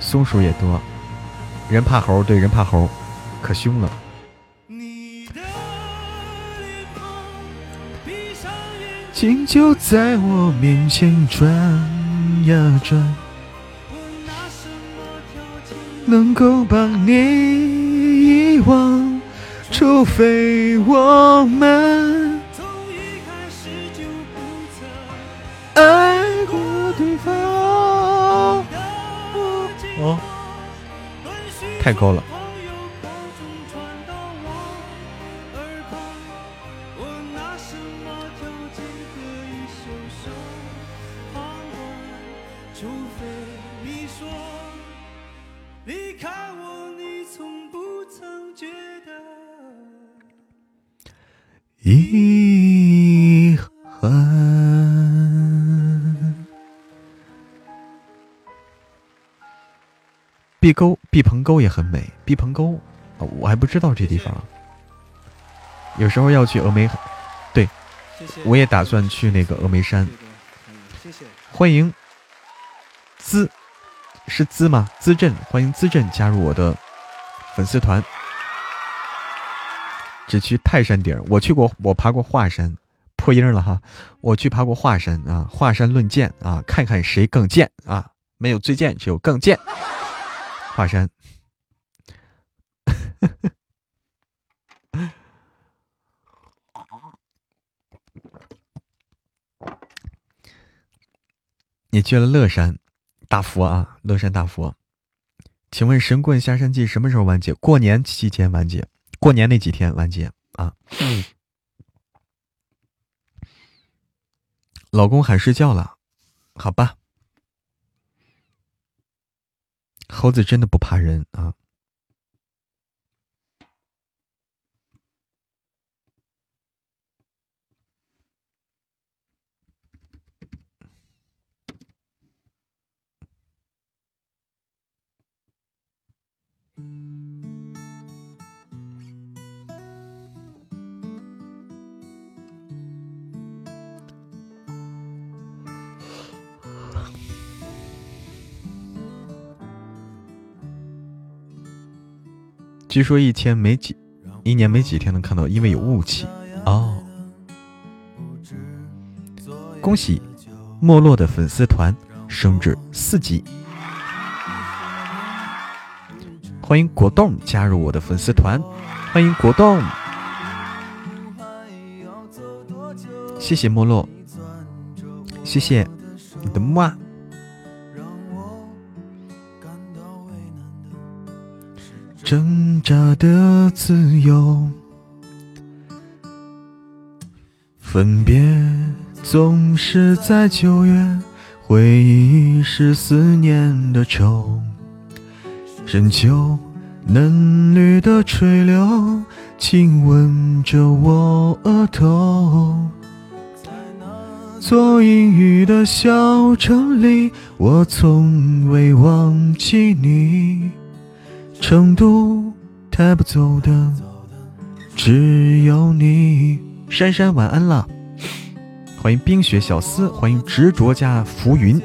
Speaker 1: 松鼠也多，人怕猴，对人怕猴，可凶了。情就在我面前转呀转，能够把你遗忘，除非我们从一开始就不曾爱过对方。哦，太高了。碧沟、毕棚沟也很美。毕棚沟，我还不知道这地方。有时候要去峨眉，对，我也打算去那个峨眉山。欢迎资，是资吗？资镇，欢迎资镇加入我的粉丝团。只去泰山顶，我去过，我爬过华山，破音了哈。我去爬过华山啊，华山论剑啊，看看谁更贱啊？没有最贱，只有更贱。华山，你去了乐山大佛啊？乐山大佛，请问《神棍下山记》什么时候完结？过年期间完结。过年那几天完结啊！老公喊睡觉了，好吧。猴子真的不怕人啊。据说一天没几，一年没几天能看到，因为有雾气。哦。恭喜没落的粉丝团升至四级，欢迎果冻加入我的粉丝团，欢迎果冻，谢谢没落，谢谢你的木挣扎的自由，分别总是在九月，回忆是思念的愁。深秋嫩绿的垂柳，亲吻着我额头。做阴雨的小城里，我从未忘记你。成都带不走的只有你。珊珊晚安了，欢迎冰雪小司，欢迎执着加浮云，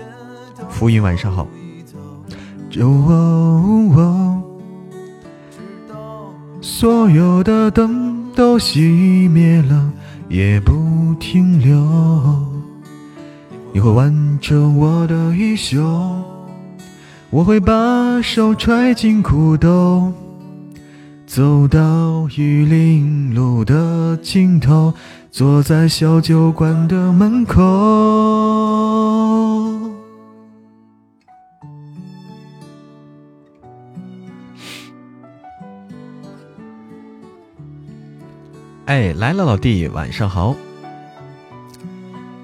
Speaker 1: 浮云晚上好。所有的灯都熄灭了，也不停留。你会挽着我的衣袖。我会把手揣进裤兜，走到玉林路的尽头，坐在小酒馆的门口。哎，来了，老弟，晚上好，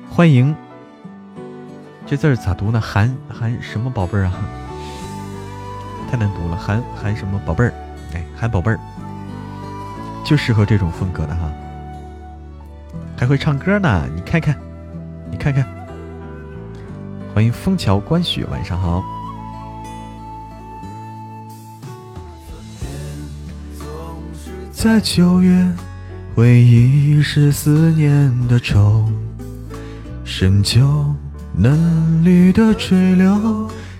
Speaker 1: 欢迎。这字儿咋读呢？韩韩什么宝贝儿啊？太难读了，韩韩什么宝贝儿？哎，韩宝贝儿，就适合这种风格的哈，还会唱歌呢，你看看，你看看，欢迎枫桥观雪，晚上好。在九月，回忆是思念的愁，深秋嫩绿的垂柳。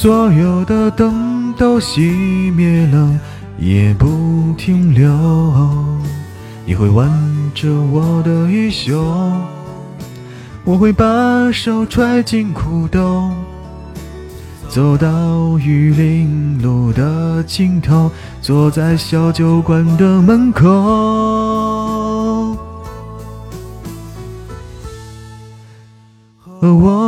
Speaker 1: 所有的灯都熄灭了，也不停留。你会挽着我的衣袖，我会把手揣进裤兜，走到玉林路的尽头，坐在小酒馆的门口。和我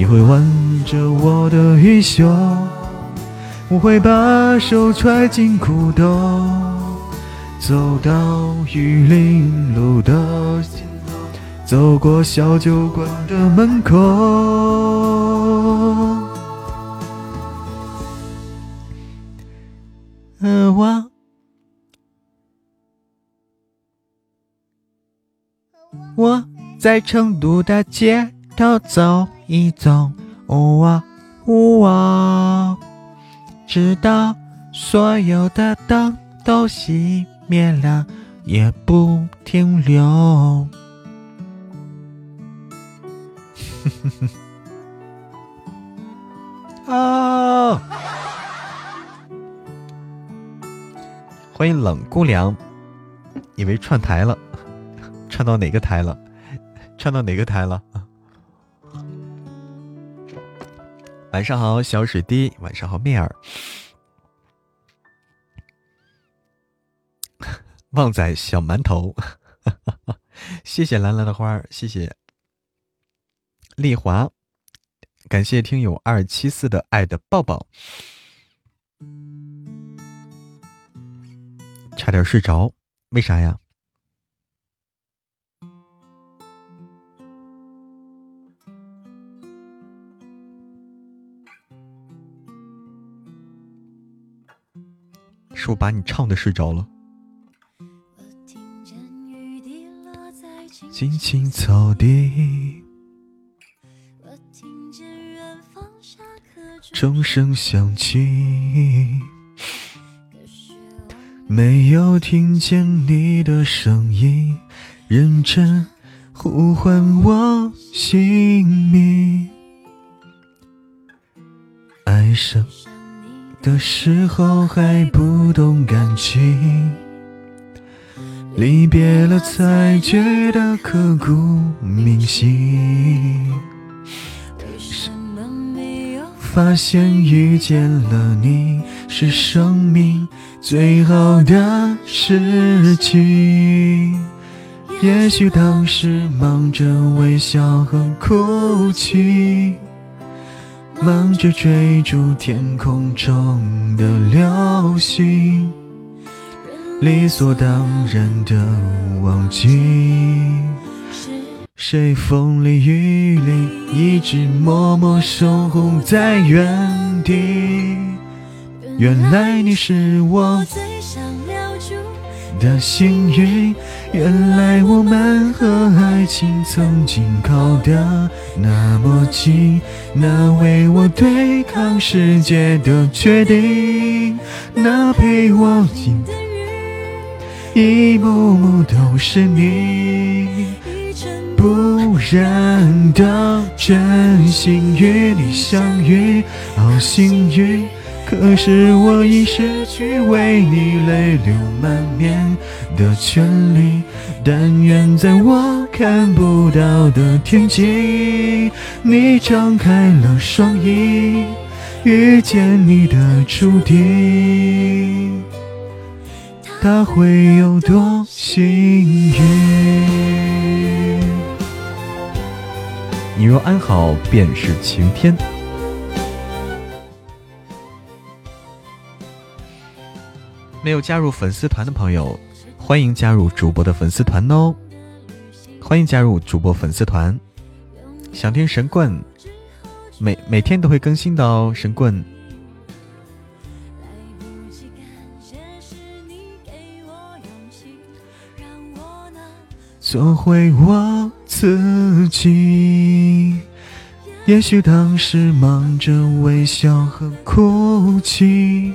Speaker 1: 你会挽着我的衣袖，我会把手揣进裤兜，走到玉林路的尽头，走过小酒馆的门口。我，我。在成都的街头走一走，呜啊呜啊，直到所有的灯都熄灭了，也不停留。啊！[LAUGHS] 欢迎冷姑娘，以为串台了，串到哪个台了？串到哪个台了？晚上好，小水滴。晚上好，面儿。[LAUGHS] 旺仔小馒头，[LAUGHS] 谢谢兰兰的花，谢谢丽华，感谢听友二七四的爱的抱抱。差点睡着，为啥呀？是我把你唱的睡着了。青青草地，钟声响起，没有听见你的声音，认真呼唤我姓名，爱上。的时候还不懂感情，离别了才觉得刻骨铭心。发现遇见了你是生命最好的事情。也许当时忙着微笑和哭泣。忙着追逐天空中的流星，理所当然的忘记，谁风里雨里一直默默守护在原地。原来你是我最想的幸运。原来我们和爱情曾经靠得那么近，那为我对抗世界的决定，那陪我淋的雨，一幕幕都是你。不然的真心与你相遇，好幸运。可是我已失去为你泪流满面的权利。但愿在我看不到的天际，你张开了双翼，遇见你的注定，他会有多幸运？你若安好，便是晴天。没有加入粉丝团的朋友，欢迎加入主播的粉丝团哦！欢迎加入主播粉丝团。想听神棍，每每天都会更新的哦，神棍。做回我自己。也许当时忙着微笑和哭泣，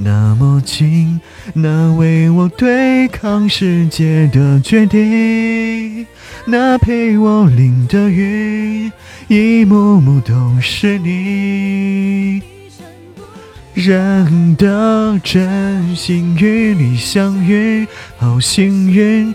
Speaker 1: 那么近，那为我对抗世界的决定，那陪我淋的雨，一幕幕都是你。人的真心与你相遇，好幸运。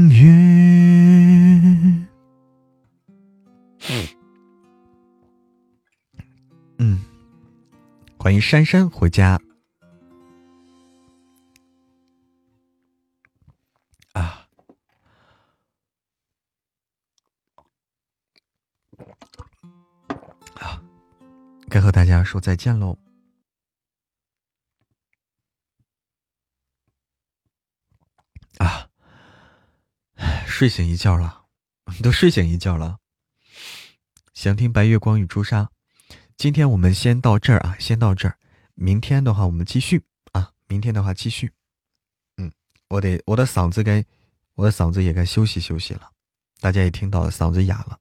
Speaker 1: 欢迎珊珊回家。啊，啊，该和大家说再见喽。啊，睡醒一觉了，都睡醒一觉了。想听《白月光与朱砂》。今天我们先到这儿啊，先到这儿。明天的话，我们继续啊。明天的话，继续。嗯，我得我的嗓子该，我的嗓子也该休息休息了。大家也听到了，嗓子哑了。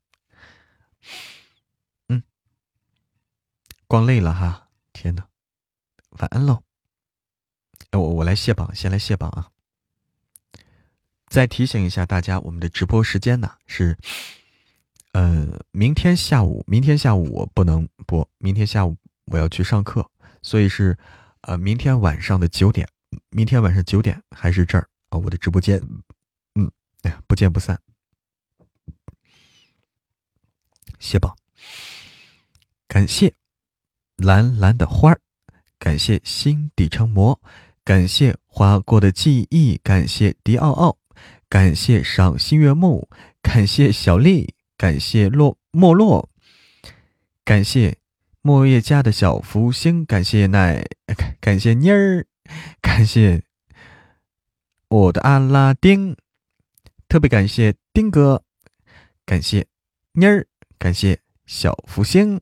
Speaker 1: 嗯，光累了哈。天呐，晚安喽。我我来卸榜，先来卸榜啊。再提醒一下大家，我们的直播时间呢是。呃，明天下午，明天下午我不能播，明天下午我要去上课，所以是，呃，明天晚上的九点，明天晚上九点还是这儿啊，我的直播间，嗯，哎呀，不见不散。谢宝，感谢蓝蓝的花儿，感谢心底成魔，感谢划过的记忆，感谢迪奥奥，感谢赏心悦目，感谢小丽。感谢落没落，感谢莫叶家的小福星，感谢奈，感谢妮儿，感谢我的阿拉丁，特别感谢丁哥，感谢妮儿，感谢小福星，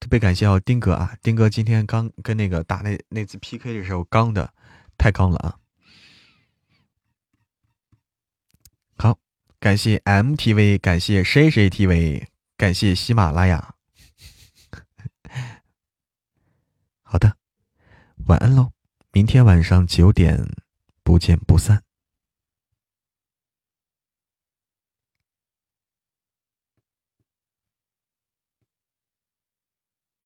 Speaker 1: 特别感谢哦丁哥啊，丁哥今天刚跟那个打那那次 PK 的时候刚的，太刚了啊。感谢 MTV，感谢 CCTV，感谢喜马拉雅。[LAUGHS] 好的，晚安喽！明天晚上九点不见不散。